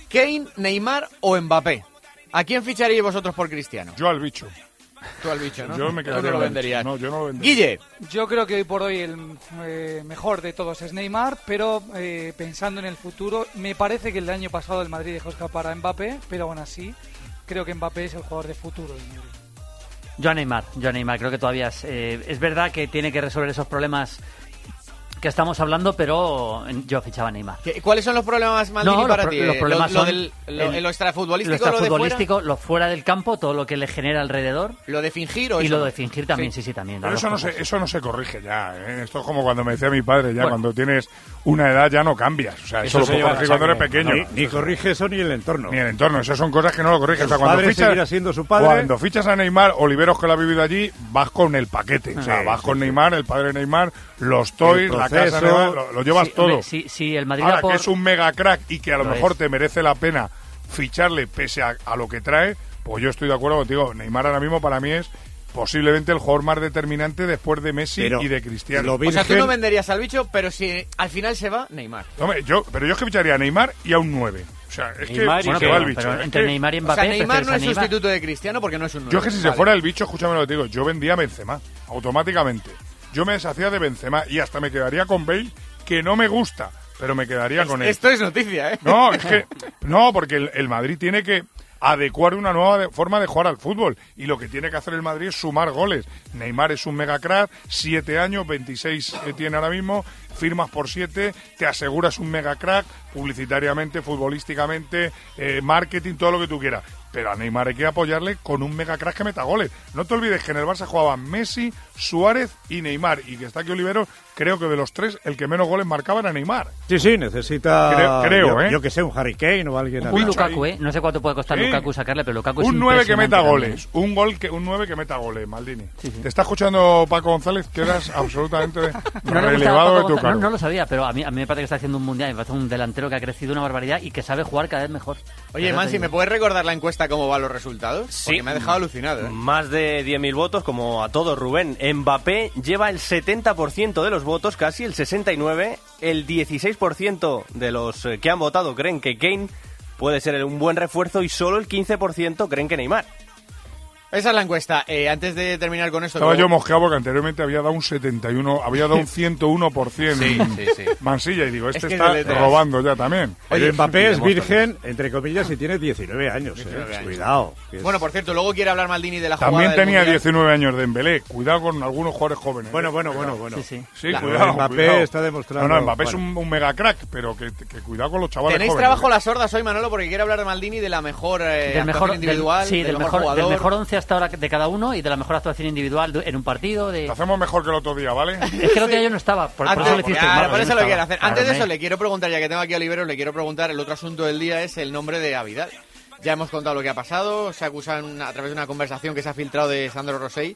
Kane, Neymar o Mbappé. ¿A quién ficharíais vosotros por Cristiano? Yo al bicho. Tú al bicho, ¿no? Yo me Tú quedaría no lo con el venderías. bicho. No, yo no lo vendería. Guille. Yo creo que hoy por hoy el eh, mejor de todos es Neymar, pero eh, pensando en el futuro, me parece que el año pasado el Madrid dejó escapar a Mbappé, pero aún así creo que Mbappé es el jugador de futuro del Madrid. Yo a Neymar, yo a Neymar, creo que todavía es, eh, es verdad que tiene que resolver esos problemas que estamos hablando, pero yo fichaba a Neymar. ¿Qué- ¿Cuáles son los problemas, Maldini, los para pro- ti? los Eh, problemas lo, lo del, lo, el- lo extrafutbolístico, lo lo de fuera, lo fuera del campo, todo lo que le genera alrededor. lo de fingir o Y eso lo no? de fingir también, sí, sí, también. Pero eso no, se, eso no se corrige ya. ¿eh? Esto es como cuando me decía mi padre, ya Bueno. cuando tienes una edad ya no cambias. O sea, eso, Eso lo corregir cuando eres pequeño. Ni- ni corrige eso ni el entorno. Ni el entorno. Esas son cosas que no lo corriges. O sea, cuando fichas, seguirá siendo su padre. Cuando fichas a Neymar, Oliveros que lo ha vivido allí, vas con el paquete. O sea, Sí, vas sí, con sí. Neymar, el padre de Neymar, los toys, la casa. Neymar, lo, lo llevas Sí, todo. si, el Madrid Ahora, por- que es un mega crack y que a lo, Lo mejor es. te merece la pena ficharle pese a, a lo que trae, pues yo estoy de acuerdo contigo. Neymar ahora mismo para mí es posiblemente el jugador más determinante después de Messi Pero y de Cristiano. lo O sea, tú no venderías al bicho, pero si al final se va, Neymar. Hombre, yo, pero yo es que ficharía a Neymar y a un 9. O sea, es Neymar que se Kane. va el bicho. pero entre que- Neymar y O Mbappé, sea, Neymar no es Neymar. sustituto de Cristiano porque no es un nueve. Yo es que si se fuera el bicho, escúchame lo que te digo, yo vendía a Benzema, automáticamente. Yo me deshacía de Benzema y hasta me quedaría con Bale, que no me gusta, pero me quedaría con él. Esto es noticia, ¿eh? No, es que no, porque el, el Madrid tiene que adecuar una nueva forma de jugar al fútbol y lo que tiene que hacer el Madrid es sumar goles. Neymar es un mega crack, siete años, 26 eh, tiene ahora mismo, firmas por siete, te aseguras un mega crack publicitariamente, futbolísticamente, eh, marketing, todo lo que tú quieras. Pero a Neymar hay que apoyarle con un mega crack que meta goles. No te olvides que en el Barça jugaban Messi, Suárez y Neymar. Y que está aquí Olivero, creo que de los tres, el que menos goles marcaba era Neymar. Sí, sí, necesita. Creo- creo, yo, ¿eh? yo que sé, un Harry Kane o alguien Un. Lukaku, ¿eh? No sé cuánto puede costar Sí. Lukaku sacarle, pero Lukaku es un 9 que meta goles, un gol que un 9 que meta goles, Maldini. Te está escuchando Paco González, quedas absolutamente. No le gustaba relevado de tu cargo. no, no lo sabía, pero a mí, a mí me parece que está haciendo un mundial. Me parece un delantero que ha crecido una barbaridad y que sabe jugar cada vez mejor. Oye, Mansi. ¿me puedes recordar la encuesta cómo van los resultados? Sí. Porque me ha dejado alucinado, ¿eh? Más de 10.000 votos, como a todos, Rubén. Mbappé lleva el 70% de los votos, casi el 69%. El 16% de los eh, que han votado creen que Kane puede ser un buen refuerzo y solo el 15% creen que Neymar. Esa es la encuesta. Eh, antes de terminar con esto... Estaba luego- yo mosqueado porque anteriormente había dado un 71, había dado un 101% Sí, sí, sí. Mansilla y digo, este Es que está robando ya también. Oye, Mbappé es virgen, entre comillas, y tiene 19 años. 19 eh. años. Cuidado. Bueno, por cierto, luego quiere hablar Maldini de la jugada También del tenía Mundial. 19 años de Embelé. Cuidado con algunos jugadores jóvenes. Bueno, ¿eh? bueno, bueno, bueno. Sí, sí. Sí, Claro, cuidado. Mbappé cuidado. está demostrando- No, no, Mbappé es un, un mega crack, pero que, que cuidado con los chavales Tenéis jóvenes. trabajo las sordas hoy, Manolo, porque quiere hablar de Maldini de la mejor eh, del mejor individual, del, sí, del, mejor, jugador. del mejor 11 hasta ahora de cada uno y de la mejor actuación individual en un partido. De... Lo hacemos mejor que el otro día, ¿vale? Es que el otro día yo no estaba, por, por Antes, eso lo hiciste. claro, mal, por eso no lo quiero estaba. hacer. Claro, Antes de eso, le quiero preguntar, ya que tengo aquí a Oliveros, le quiero preguntar, el otro asunto del día es el nombre de Avidal. Ya hemos contado lo que ha pasado, se acusan a través de una conversación que se ha filtrado de Sandro Rosell,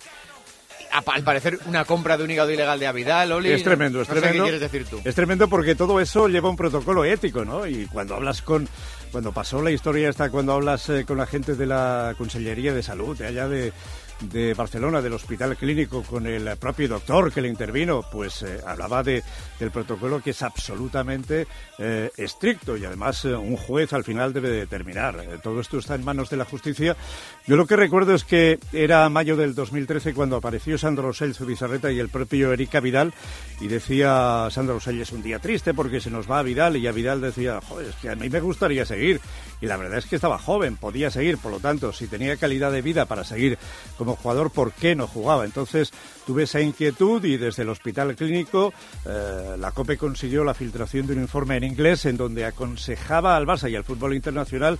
al parecer una compra de un hígado ilegal de Avidal, Oli. Es tremendo, es no sé tremendo. qué quieres decir tú. Es tremendo porque todo eso lleva un protocolo ético, ¿no? Y cuando hablas con. Cuando pasó la historia esta, cuando hablas eh, con la gente de la Consellería de Salud, de allá de, de Barcelona, del hospital clínico, con el propio doctor que le intervino, pues eh, hablaba de, del protocolo que es absolutamente eh, estricto y además eh, un juez al final debe determinar. Todo esto está en manos de la justicia. Yo lo que recuerdo es que era mayo del 2013 cuando apareció Sandro Rosell, su bizarreta, y el propio Erika Vidal, y decía Sandro Rosell, es un día triste porque se nos va a Vidal, y a Vidal decía, joder, es que a mí me gustaría seguir. Y la verdad es que estaba joven, podía seguir, por lo tanto, si tenía calidad de vida para seguir como jugador, ¿por qué no jugaba? Entonces tuve esa inquietud y desde el hospital clínico eh, la COPE consiguió la filtración de un informe en inglés en donde aconsejaba al Barça y al fútbol internacional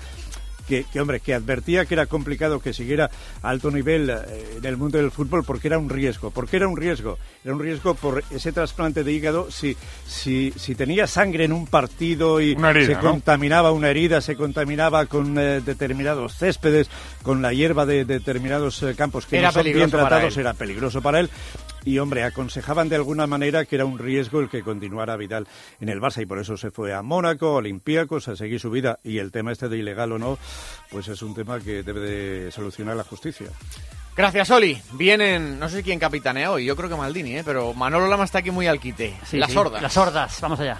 que, que, hombre, que advertía que era complicado que siguiera a alto nivel eh, en el mundo del fútbol porque era un riesgo. ¿Por qué era un riesgo? Era un riesgo por ese trasplante de hígado. Si, si, si tenía sangre en un partido y herida, se ¿no? contaminaba una herida, se contaminaba con eh, determinados céspedes, con la hierba de determinados eh, campos que Era no son bien tratados, era peligroso para él. Y hombre, aconsejaban de alguna manera que era un riesgo el que continuara Vidal en el Barça y por eso se fue a Mónaco, Olympiacos, a seguir su vida. Y el tema este de ilegal o no, pues es un tema que debe de solucionar la justicia. Gracias, Oli. Vienen, no sé quién capitanea hoy, yo creo que Maldini, ¿eh? pero Manolo Lama está aquí muy al quite. Sí, Las sí, sordas. Las sordas, vamos allá.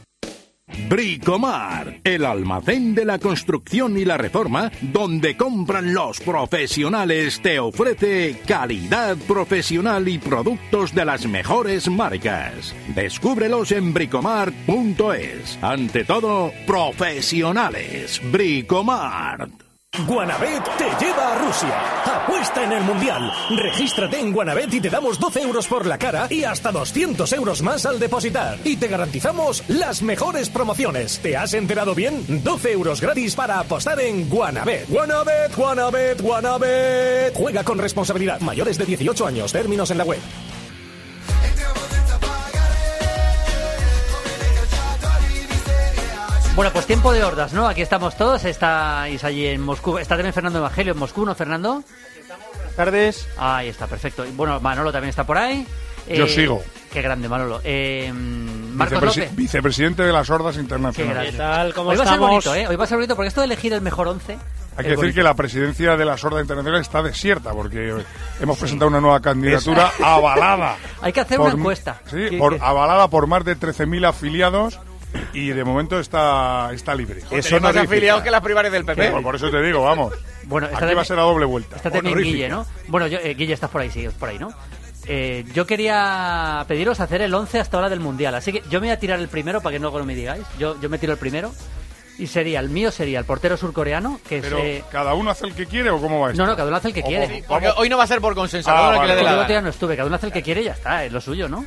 Bricomar, el almacén de la construcción y la reforma, donde compran los profesionales, te ofrece calidad profesional y productos de las mejores marcas. Descúbrelos en bricomar.es. Ante todo, profesionales. Bricomar. Guanabet te lleva a Rusia. Apuesta en el Mundial. Regístrate en Guanabet y te damos 12 euros por la cara y hasta 200 euros más al depositar. Y te garantizamos las mejores promociones. ¿Te has enterado bien? 12 euros gratis para apostar en Guanabet. Guanabet, Guanabet, Guanabet. Juega con responsabilidad. Mayores de 18 años. Términos en la web. Bueno, pues tiempo de hordas, ¿no? Aquí estamos todos. Estáis allí en Moscú. Está también Fernando Evangelio en Moscú, ¿no, Fernando? Buenas tardes. Ahí está, perfecto. Bueno, Manolo también está por ahí. Yo sigo. Qué grande, Manolo. Eh, Marcos Vicepresi- López. vicepresidente de las Hordas Qué Internacionales. grande. Hoy va a ser bonito, ¿eh? Hoy va a ser bonito porque esto de elegir el mejor once... Hay que decir que la presidencia de las Hordas Internacionales está desierta porque hemos presentado una nueva candidatura avalada. Hay que hacer por- una encuesta. Sí, avalada por más de 13.000 afiliados y de momento está, está libre. Eso más afiliados que las primarias del PP. Por, por eso te digo, vamos. Bueno, está Aquí de- va a ser a doble vuelta. Está también. Guille, ¿no? Bueno, yo, eh, Guille, estás por ahí, sí, por ahí, ¿no? Eh, yo quería pediros hacer el 11 hasta ahora del Mundial, así que yo me voy a tirar el primero para que luego no me digáis. Yo, yo me tiro el primero. Y sería, el mío sería el portero surcoreano, que. Pero, eh, ¿cada uno hace el que quiere o cómo va esto? No, no, cada uno hace el que O quiere. Sí, Porque hoy no va a ser por consenso, Ah, cada uno que vale, le dé Yo la gana. no estuve, cada uno hace el que quiere y ya está, es lo suyo, ¿no?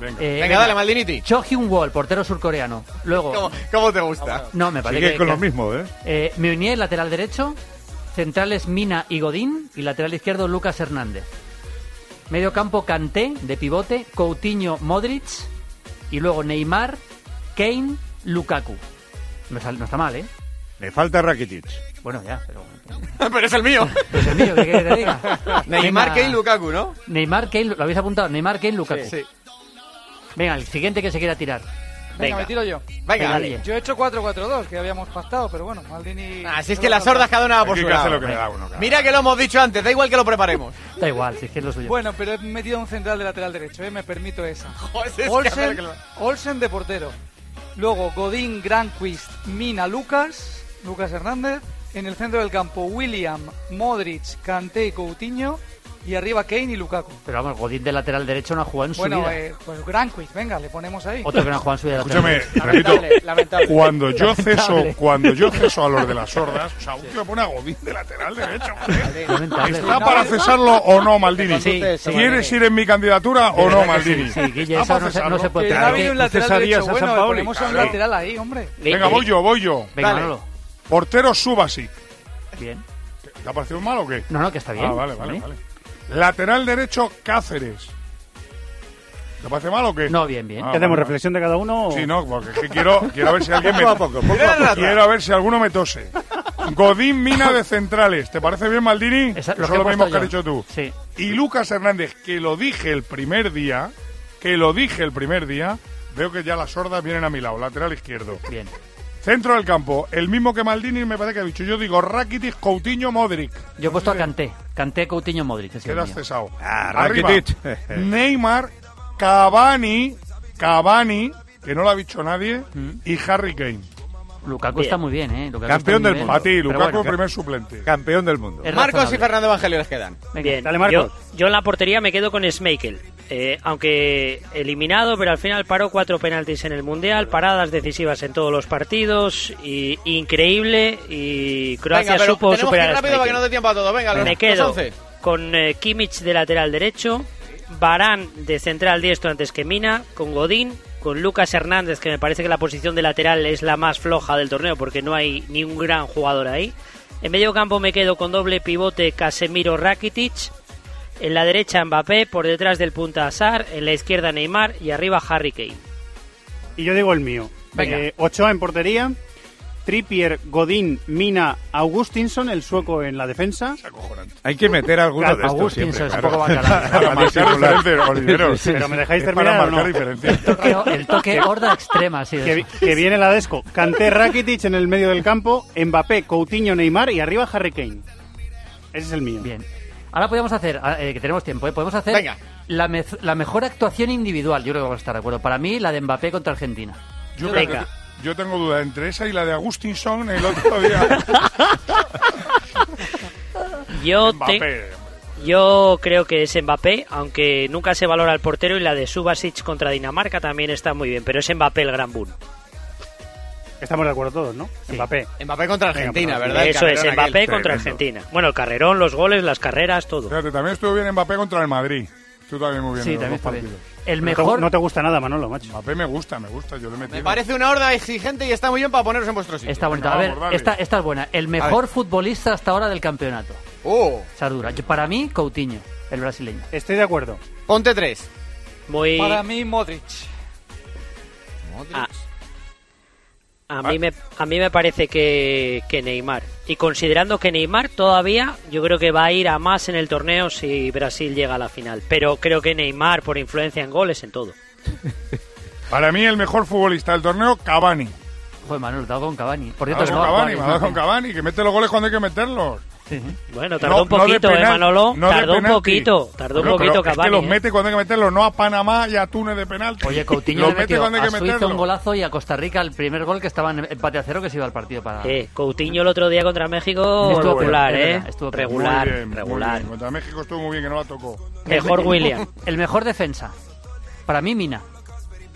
Venga, Eh, Venga, dale, Maldiniti. Cho Hyun Woo, el portero surcoreano. Luego... ¿Cómo, cómo te gusta? No, me parece Sigue que... con que- lo mismo, ¿eh? Eh, Meunier, lateral derecho. Centrales Mina y Godín. Y lateral izquierdo Lucas Hernández. Medio campo Kanté, de pivote. Coutinho, Modric. Y luego Neymar, Kane, Lukaku. No, está mal, ¿eh? Me falta Rakitic. Bueno, ya, pero... Pero es el mío. Es el mío, ¿qué quieres que te diga? Neymar. Kane, Lukaku, ¿no? Neymar, Kane, ¿lo habéis apuntado? Neymar, Kane, Lukaku. Sí. Venga, el siguiente que se quiera tirar. Venga, me tiro yo. Venga. Yo he hecho 4-4-2, que habíamos pactado, pero bueno, Maldini... Así es que las sordas cada una va por Aquí su que hace lado. lo que le da uno, claro. Mira que lo hemos dicho antes, da igual que lo preparemos. Da igual, si es que es lo suyo. Bueno, pero he metido un central de lateral derecho, ¿eh? me permito esa. Joder, es que Olsen, que lo- Olsen de portero. Luego Godín, Granquist, Mina, Lucas, Lucas Hernández. En el centro del campo William, Modric, Kanté y Coutinho. Y arriba Kane y Lukaku. Pero vamos, Godín de lateral derecho no ha jugado en su Bueno, vida. eh, pues gran quiz, venga, le ponemos ahí. Otro que no ha jugado en su vida. Escúchame, repito, cuando yo ceso, Lamentable. cuando yo ceso a los de las sordas, o sea, un tío pone a Godín de lateral derecho. joder. Lamentable. ¿Está para cesarlo o no, Maldini? Sí, sí. ¿Quieres ir en mi candidatura o no, Maldini? sí, Guille, ¿Está eso no se- no se puede Que un lateral derecho a bueno, San le Paoli? ponemos a un Claro. lateral ahí, hombre. Venga, voy yo, voy yo. Venga. Manolo. Portero Subasic. Bien. ¿Te ha parecido mal o qué? No, no, que está bien. Ah, vale, vale, vale. Lateral derecho, Cáceres. ¿Te parece mal o qué? No, bien, bien. Ah, ¿Qué hacemos? vale. ¿Reflexión de cada uno? o- Sí, no, porque es que quiero, quiero ver si alguien me... Poco a poco, poco a poco. Quiero a ver si alguno me tose. Godín Mina de centrales. ¿Te parece bien, Maldini? Esa- Que lo he los mismos puesto que has dicho tú. Sí. Y Lucas Hernández, que lo dije el primer día, que lo dije el primer día, veo que ya las sordas vienen a mi lado, lateral izquierdo. Bien. Centro del campo, el mismo que Maldini me parece que ha dicho. Yo digo Rakitic, Coutinho, Modric. Yo he puesto a Kanté. Kanté, Coutinho, Modric. Quedas cesado. Ah, Arriba. Neymar, Cavani, Cavani, que no lo ha dicho nadie, Mm. y Harry Kane. Lukaku Bien. está muy bien, ¿eh? Lukaku Campeón del mundo. A ti, Lukaku, bueno, primer suplente. Campeón del mundo. es Marcos y. Fernando Evangelio les quedan. Bien, Dale, Marcos. Yo, yo en la portería me quedo con Schmeichel. Eh, aunque eliminado, pero al final paró cuatro penaltis en el Mundial, paradas decisivas en todos los partidos, y increíble, y Croacia Venga, pero supo tenemos que superar a rápido para que no dé tiempo a todo. Venga, los, Me los quedo 11. con eh, Kimmich de lateral derecho, Barán de central diestro antes que Mina, con Godín, con Lucas Hernández, que me parece que la posición de lateral es la más floja del torneo porque no hay ni un gran jugador ahí. En medio campo me quedo con doble pivote Casemiro Rakitic. En la derecha Mbappé, por detrás del punta Azar, en la izquierda Neymar y arriba Harry Kane. Y yo digo el mío. Venga. Eh, Ochoa en portería. Trippier, Godín, Mina, Augustinson, el sueco en la defensa. Hay que meter alguno de estos Augustinson siempre. es un claro. poco bacalao. Para marcar diferencias, Oliveros. Sí, sí, Pero me dejáis terminar para o no? marcar diferencias. Toque- el toque horda extrema, sí. Que, que viene la Desco. Kanté, Rakitic en el medio del campo. Mbappé, Coutinho, Neymar y arriba Harry Kane. Ese es el mío. Bien. Ahora podemos hacer, ah, eh, que tenemos tiempo, ¿eh? podemos hacer Venga. La, mez- la mejor actuación individual. Yo creo que vamos a estar de acuerdo. Para mí, la de Mbappé contra Argentina. Yo, Venga. Yo tengo duda entre esa y la de Agustinson el otro día. Yo, te- yo creo que es Mbappé, aunque nunca se valora el portero y la de Subasic contra Dinamarca también está muy bien, pero es Mbappé el gran boom. Estamos de acuerdo todos, ¿no? Mbappé. Mbappé contra Argentina, pues, ¿verdad? Eso es, Mbappé aquel. contra Tremendo. Argentina. Bueno, el carrerón, los goles, las carreras, todo. Fíjate, también estuvo bien Mbappé contra el Madrid. Tú también muy bien Sí, también dos está bien. El No te- mejor, No te gusta nada, Manolo, macho. Mbappé me gusta, me gusta. Yo le metí. Me parece una horda exigente y está muy bien para poneros en vuestro sitio. Está bonito. Venga, A ver, vamos, esta, esta es buena. El mejor futbolista hasta ahora del campeonato. Oh, Esa es dura. Yo- Para mí, Coutinho, el brasileño. Estoy de acuerdo. ponte tres. Muy... Para mí, Modric. A, a mí me, a mí me parece que, que Neymar. Y considerando que Neymar todavía, yo creo que va a ir a más en el torneo si Brasil llega a la final. Pero creo que Neymar, por influencia en goles, en todo. Para mí el mejor futbolista del torneo, Cavani. Joder, Manuel, dado con Cavani. Por cierto, dado que con no- Cavani, me ha dado con Cavani, que mete los goles cuando hay que meterlos. Bueno, tardó No- un no poquito, ¿eh, penal- Manolo? no de tardó un poquito, tardó un poquito pero Cavani. Es que los ¿eh? mete cuando hay que meterlos, no a Panamá y a Túnez de penalti. Oye, Coutinho los le mete cuando hay a que Suiza meterlos. un golazo y a Costa Rica el primer gol que estaba en empate a cero que se iba al partido para... Eh, Coutinho el otro día contra México, Estuvo regular, bien, es ¿eh? verdad, estuvo regular, bien, regular. Contra México estuvo muy bien, que no la tocó. Mejor William. El mejor defensa. Para mí, Mina.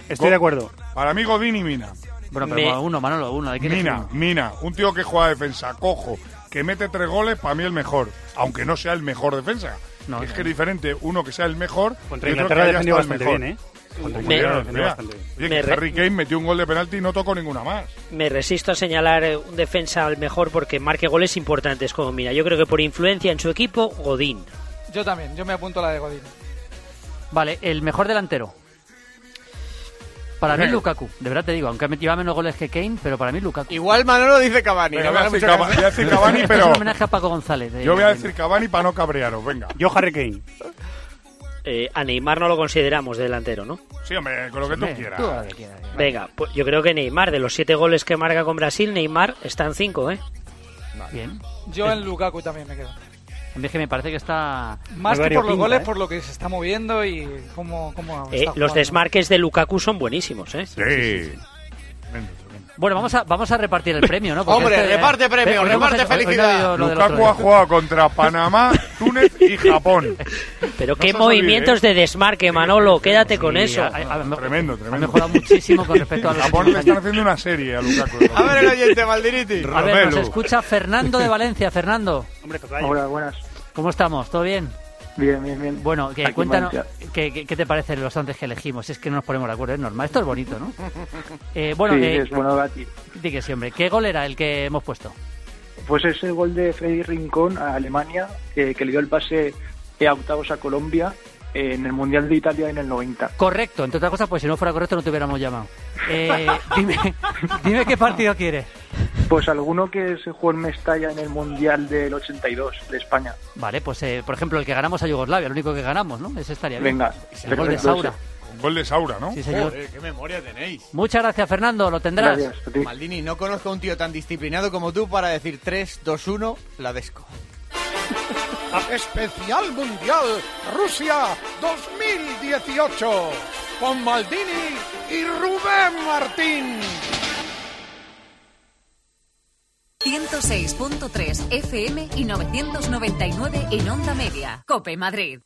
Estoy de acuerdo. Para mí, Godín y Mina. Bueno, Me- pero uno, Manolo, uno. Mina. Mina, un tío que juega defensa, cojo, que mete tres goles, para mí el mejor. Aunque no sea el mejor defensa. No, es no. que es diferente uno que sea el mejor Contra y otro que Inglaterra haya estado el bastante mejor. bien, ¿eh? Me- Mira, mira. Oye, Me que re- Harry Kane metió un gol de penalti y no tocó ninguna más. Me resisto a señalar eh, un defensa al mejor porque marque goles importantes como Mina. Yo creo que por influencia en su equipo, Godín. Yo también, yo me apunto a la de Godín. Vale, el mejor delantero. Para mí. Lukaku. De verdad te digo, aunque lleva menos goles que Kane, pero para mí, Lukaku. Igual Manolo dice Cavani. Venga, no voy, a decir mucho Cava- caso. voy a decir Cavani, Esto pero es un homenaje a Paco González. de- yo voy a de- decir Cavani para no cabrearos. Venga. Yo Harry Kane. Eh, a Neymar no lo consideramos de delantero, ¿no? Sí, hombre, con lo que tú quieras. tú haz lo que quieras. Venga, pues yo creo que Neymar, de los siete goles que marca con Brasil, Neymar está en cinco, ¿eh? Bien. Yo en Lukaku también me quedo. A mí es que me parece que está... Más que por los Pinta, goles, ¿eh? por lo que se está moviendo y cómo, cómo Eh, los desmarques de Lukaku son buenísimos, ¿eh? Sí. Tremendo, tremendo. Bueno, vamos a, vamos a repartir el premio, ¿no? Porque Hombre, este, eh, reparte premio, no hemos reparte hecho- hoy- hoy no ha felicidad. del Lukaku ha jugado contra Panamá, Túnez y Japón. Pero No qué movimientos olvide, ¿eh? de desmarque, Manolo. Quédate con Sí, eso. ha- ha- Tremendo, Ha tremendo. mejorado muchísimo con respecto a los Japón le están haciendo una serie a Lukaku. A ver el oyente, Maldiriti. A ver, nos escucha Fernando de Valencia. Fernando, Hola, buenas. ¿cómo estamos? ¿Todo bien? Bien, bien, bien. Bueno, que Aquí cuéntanos. ¿qué, te parece los once que elegimos? Es que no nos ponemos de acuerdo, es normal. Esto es bonito, ¿no? Eh, bueno, sí, eh, es bueno, Gatti. di que sí, hombre. ¿Qué gol era el que hemos puesto? Pues es el gol de Freddy Rincón a Alemania, que, que le dio el pase a octavos a Colombia en el Mundial de Italia en el 90. Correcto, entre otras cosas, pues si no fuera correcto no te hubiéramos llamado. Eh, dime, dime qué partido quieres. Pues alguno que se jugó en Mestalla en el Mundial del 82 de España. Vale, pues eh, por ejemplo el que ganamos a Yugoslavia, el único que ganamos, ¿no? Ese estaría bien. Venga, el gol de Saura. Un gol de Saura, ¿no? Sí, señor. Joder, qué memoria tenéis. Muchas gracias, Fernando, lo tendrás. Gracias a ti. Maldini, no conozco a un tío tan disciplinado como tú para decir 3, 2, 1, la desco. Especial Mundial Rusia 2018 con Maldini y Rubén Martín. 106.3 FM y 999 en onda media. Cope Madrid.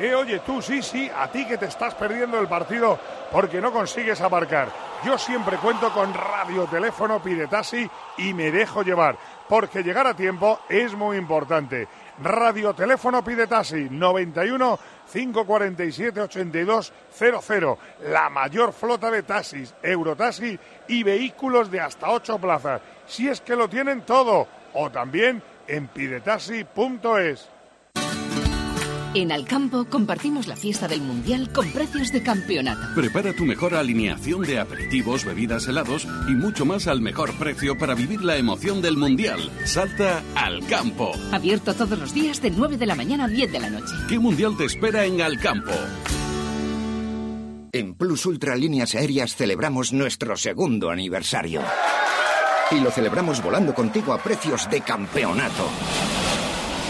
Eh, oye, tú sí, sí, a ti que te estás perdiendo el partido porque no consigues aparcar. Yo siempre cuento con radioteléfono Piretasi y me dejo llevar, porque llegar a tiempo es muy importante. Radioteléfono Piretasi 91 547 82 00. La mayor flota de taxis, Eurotaxi y vehículos de hasta 8 plazas. Si es que lo tienen todo. O también en piretasi.es. En Alcampo compartimos la fiesta del Mundial con precios de campeonato. Prepara tu mejor alineación de aperitivos, bebidas, helados y mucho más al mejor precio para vivir la emoción del Mundial. Salta al campo. Abierto todos los días de 9 de la mañana a 10 de la noche. ¿Qué Mundial te espera en Alcampo? En Plus Ultra Líneas Aéreas celebramos nuestro segundo aniversario. Y lo celebramos volando contigo a precios de campeonato.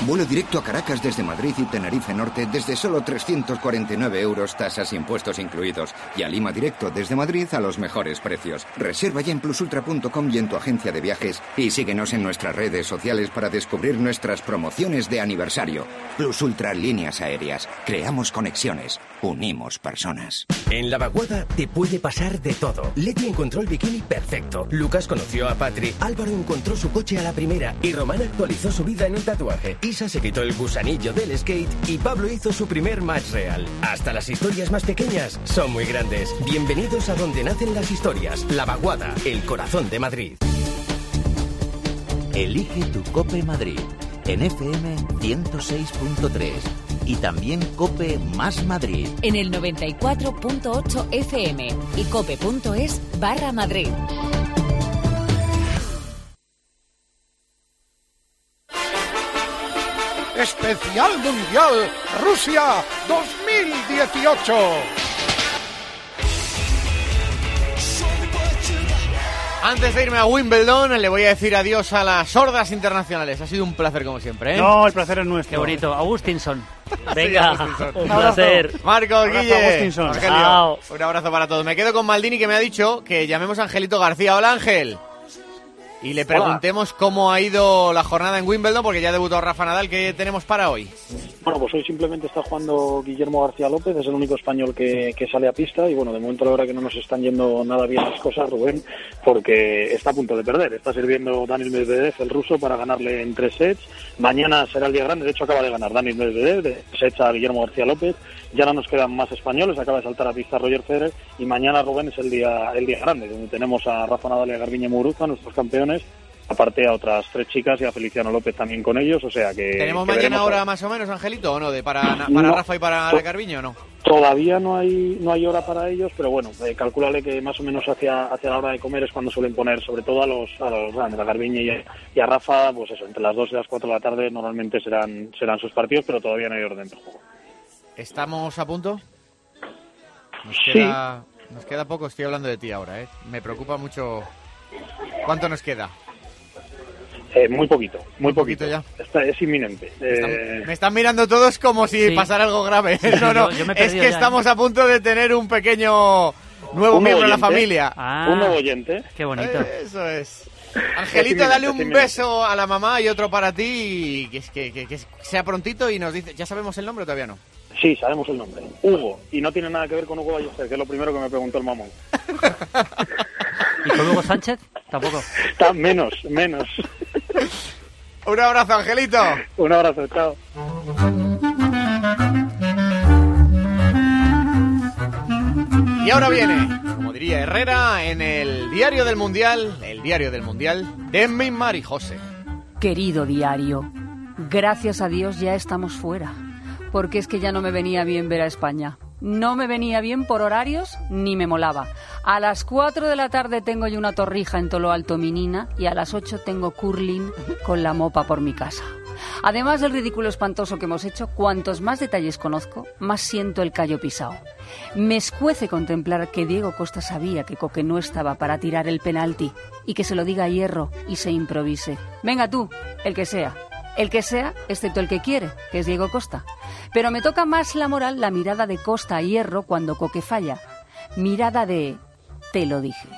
Vuelo directo a Caracas desde Madrid y Tenerife Norte desde solo 349 euros, tasas y impuestos incluidos. Y a Lima directo desde Madrid a los mejores precios. Reserva ya en plusultra.com y en tu agencia de viajes. Y síguenos en nuestras redes sociales para descubrir nuestras promociones de aniversario. Plus Ultra Líneas Aéreas. Creamos conexiones. Unimos personas. En la vaguada te puede pasar de todo. Leti encontró el bikini perfecto. Lucas conoció a Patri. Álvaro encontró su coche a la primera. Y Román actualizó su vida en un tatuaje. Isa se quitó el gusanillo del skate. Y Pablo hizo su primer match real. Hasta las historias más pequeñas son muy grandes. Bienvenidos a donde nacen las historias. La vaguada, el corazón de Madrid. Elige tu Cope Madrid en FM 106.3 y también Cope Más Madrid. En el 94.8 FM y cope.es barra Madrid. Especial Mundial Rusia 2018. Antes de irme a Wimbledon, le voy a decir adiós a las sordas internacionales. Ha sido un placer como siempre, ¿eh? No, el placer es nuestro. Qué bonito. Agustinson. Venga, Agustinson. un placer. Marcos, Guille, Agustinson. Un abrazo para todos. Me quedo con Maldini que me ha dicho que llamemos a Angelito García. Hola Ángel. Y le preguntemos cómo ha ido la jornada en Wimbledon porque ya debutó Rafa Nadal. ¿Qué tenemos para hoy? Bueno, pues hoy simplemente está jugando Guillermo García López, es el único español que, que sale a pista y bueno, de momento la verdad que no nos están yendo nada bien las cosas, Rubén, porque está a punto de perder. Está sirviendo Daniel Medvedev, el ruso, para ganarle en tres sets. Mañana será el día grande, de hecho acaba de ganar Daniel Medvedev, de sets a Guillermo García López. Ya no nos quedan más españoles, acaba de saltar a pista Roger Federer y mañana, Rubén, es el día, el día grande, donde tenemos a Rafa Nadal y a Garbiñe Muguruza, nuestros campeones, aparte a otras tres chicas y a Feliciano López también con ellos, o sea que... ¿Tenemos que mañana veremos a hora ver. más o menos, Angelito, o no? De para, para No. Rafa y para Carviño, ¿o no? Todavía no hay no hay hora para ellos, pero bueno, eh, calculale que más o menos hacia hacia la hora de comer es cuando suelen poner, sobre todo a los a los grandes, a Garbiñe y a, y a Rafa, pues eso, entre las 2 y las 4 de la tarde normalmente serán serán sus partidos, pero todavía no hay orden del juego. ¿Estamos a punto? Nos Sí. queda, nos queda poco, estoy hablando de ti ahora, ¿eh? Me preocupa mucho... ¿Cuánto nos queda? Eh, muy poquito, muy, poquito poquito, ya. Está, es inminente. Eh, Me están mirando todos como si Sí. pasara algo grave. Sí, no, no, yo- yo es que ya, estamos a punto de tener un pequeño Nuevo Un miembro de la familia. Ah, Un nuevo oyente. Qué bonito. Eso es. Angelito, dale un beso a la mamá y otro para ti. y Que, que, que- que sea prontito y nos dice. ¿Ya sabemos el nombre o todavía no? Sí, sabemos el nombre. Hugo. Y no tiene nada que ver con Hugo Ballester, que es lo primero que me preguntó el mamón. ¿Y con Hugo Sánchez? Tampoco. Está menos, menos. Un abrazo, Angelito. Un abrazo, chao. Y ahora viene, como diría Herrera, en el diario del Mundial, el diario del Mundial, de Neymar y José. Querido diario, gracias a Dios ya estamos fuera, porque es que ya no me venía bien ver a España. No me venía bien por horarios ni me molaba. A las 4 de la tarde tengo yo una torrija en Tolo Alto Minina y a las 8 tengo curling con la mopa por mi casa. Además del ridículo espantoso que hemos hecho, cuantos más detalles conozco, más siento el callo pisado. Me escuece contemplar que Diego Costa sabía que Coque no estaba para tirar el penalti y que se lo diga a Hierro y se improvise. Venga tú, el que sea. El que sea, excepto el que quiere, que es Diego Costa. Pero me toca más la moral la mirada de Costa a Hierro cuando Coque falla. Mirada de te lo dije.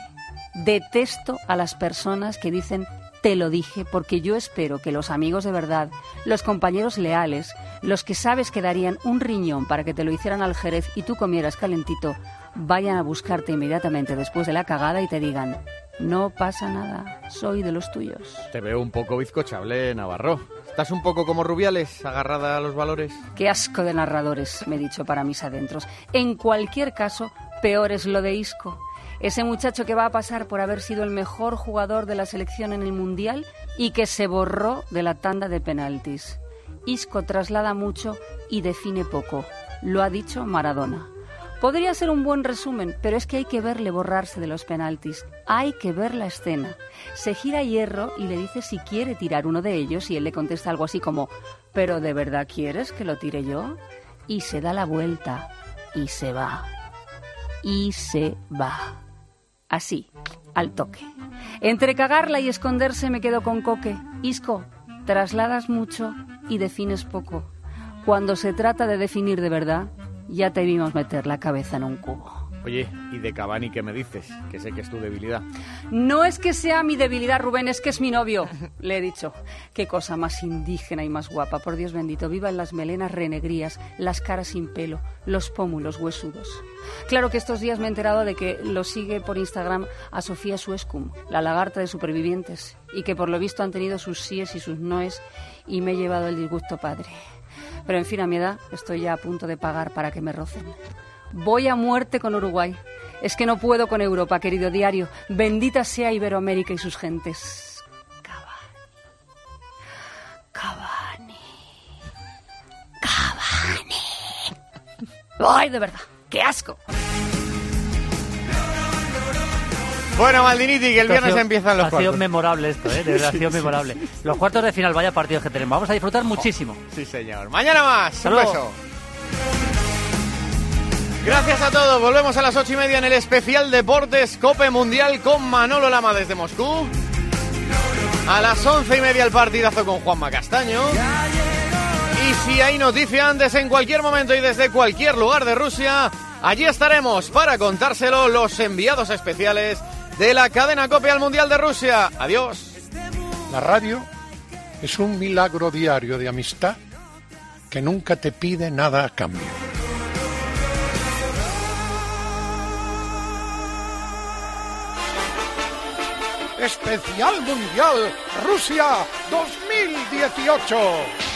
Detesto a las personas que dicen te lo dije porque yo espero que los amigos de verdad, los compañeros leales, los que sabes que darían un riñón para que te lo hicieran al Jerez y tú comieras calentito, vayan a buscarte inmediatamente después de la cagada y te digan, no pasa nada, soy de los tuyos. Te veo un poco bizcochable, Navarro. ¿Estás un poco como Rubiales, agarrada a los valores? Qué asco de narradores, me he dicho para mis adentros. En cualquier caso, peor es lo de Isco. Ese muchacho que va a pasar por haber sido el mejor jugador de la selección en el Mundial y que se borró de la tanda de penaltis. Isco traslada mucho y define poco. Lo ha dicho Maradona. Podría ser un buen resumen, pero es que hay que verle borrarse de los penaltis. Hay que ver la escena. Se gira Hierro y le dice si quiere tirar uno de ellos y él le contesta algo así como ¿Pero de verdad quieres que lo tire yo? Y se da la vuelta y se va. Y se va. Así, al toque. Entre cagarla y esconderse me quedo con Coque. Isco, trasladas mucho y defines poco. Cuando se trata de definir de verdad, ya te vimos meter la cabeza en un cubo. Oye, ¿y de Cavani qué me dices? Que sé que es tu debilidad. No es que sea mi debilidad, Rubén, es que es mi novio. Le he dicho. Qué cosa más indígena y más guapa, por Dios bendito. Vivan las melenas renegrías, las caras sin pelo, los pómulos huesudos. Claro que estos días me he enterado de que lo sigue por Instagram a Sofía Suescum, la lagarta de supervivientes, y que por lo visto han tenido sus síes y sus noes, y me he llevado el disgusto padre. Pero en fin, a mi edad estoy ya a punto de pagar para que me rocen. Voy a muerte con Uruguay. Es que no puedo con Europa, querido diario. Bendita sea Iberoamérica y sus gentes. Cavani. Ay, de verdad. ¡Qué asco! Bueno, Maldiniti, que el ha viernes sido- empiezan los Ha sido cuartos. memorable esto, ¿eh? De verdad, ha sido sí, memorable. sí. Los cuartos de final, vaya partidos que tenemos. Vamos a disfrutar muchísimo. Sí, señor. Mañana más. Hasta Un luego. beso. Gracias a todos. Volvemos a las ocho y media en el especial Deportes Cope Mundial con Manolo Lama desde Moscú. A las once y media el partidazo con Juanma Castaño. Y si hay noticia antes, en cualquier momento y desde cualquier lugar de Rusia, allí estaremos para contárselo los enviados especiales de la cadena Cope al Mundial de Rusia. Adiós. La radio es un milagro diario de amistad que nunca te pide nada a cambio. Especial Mundial Rusia 2018.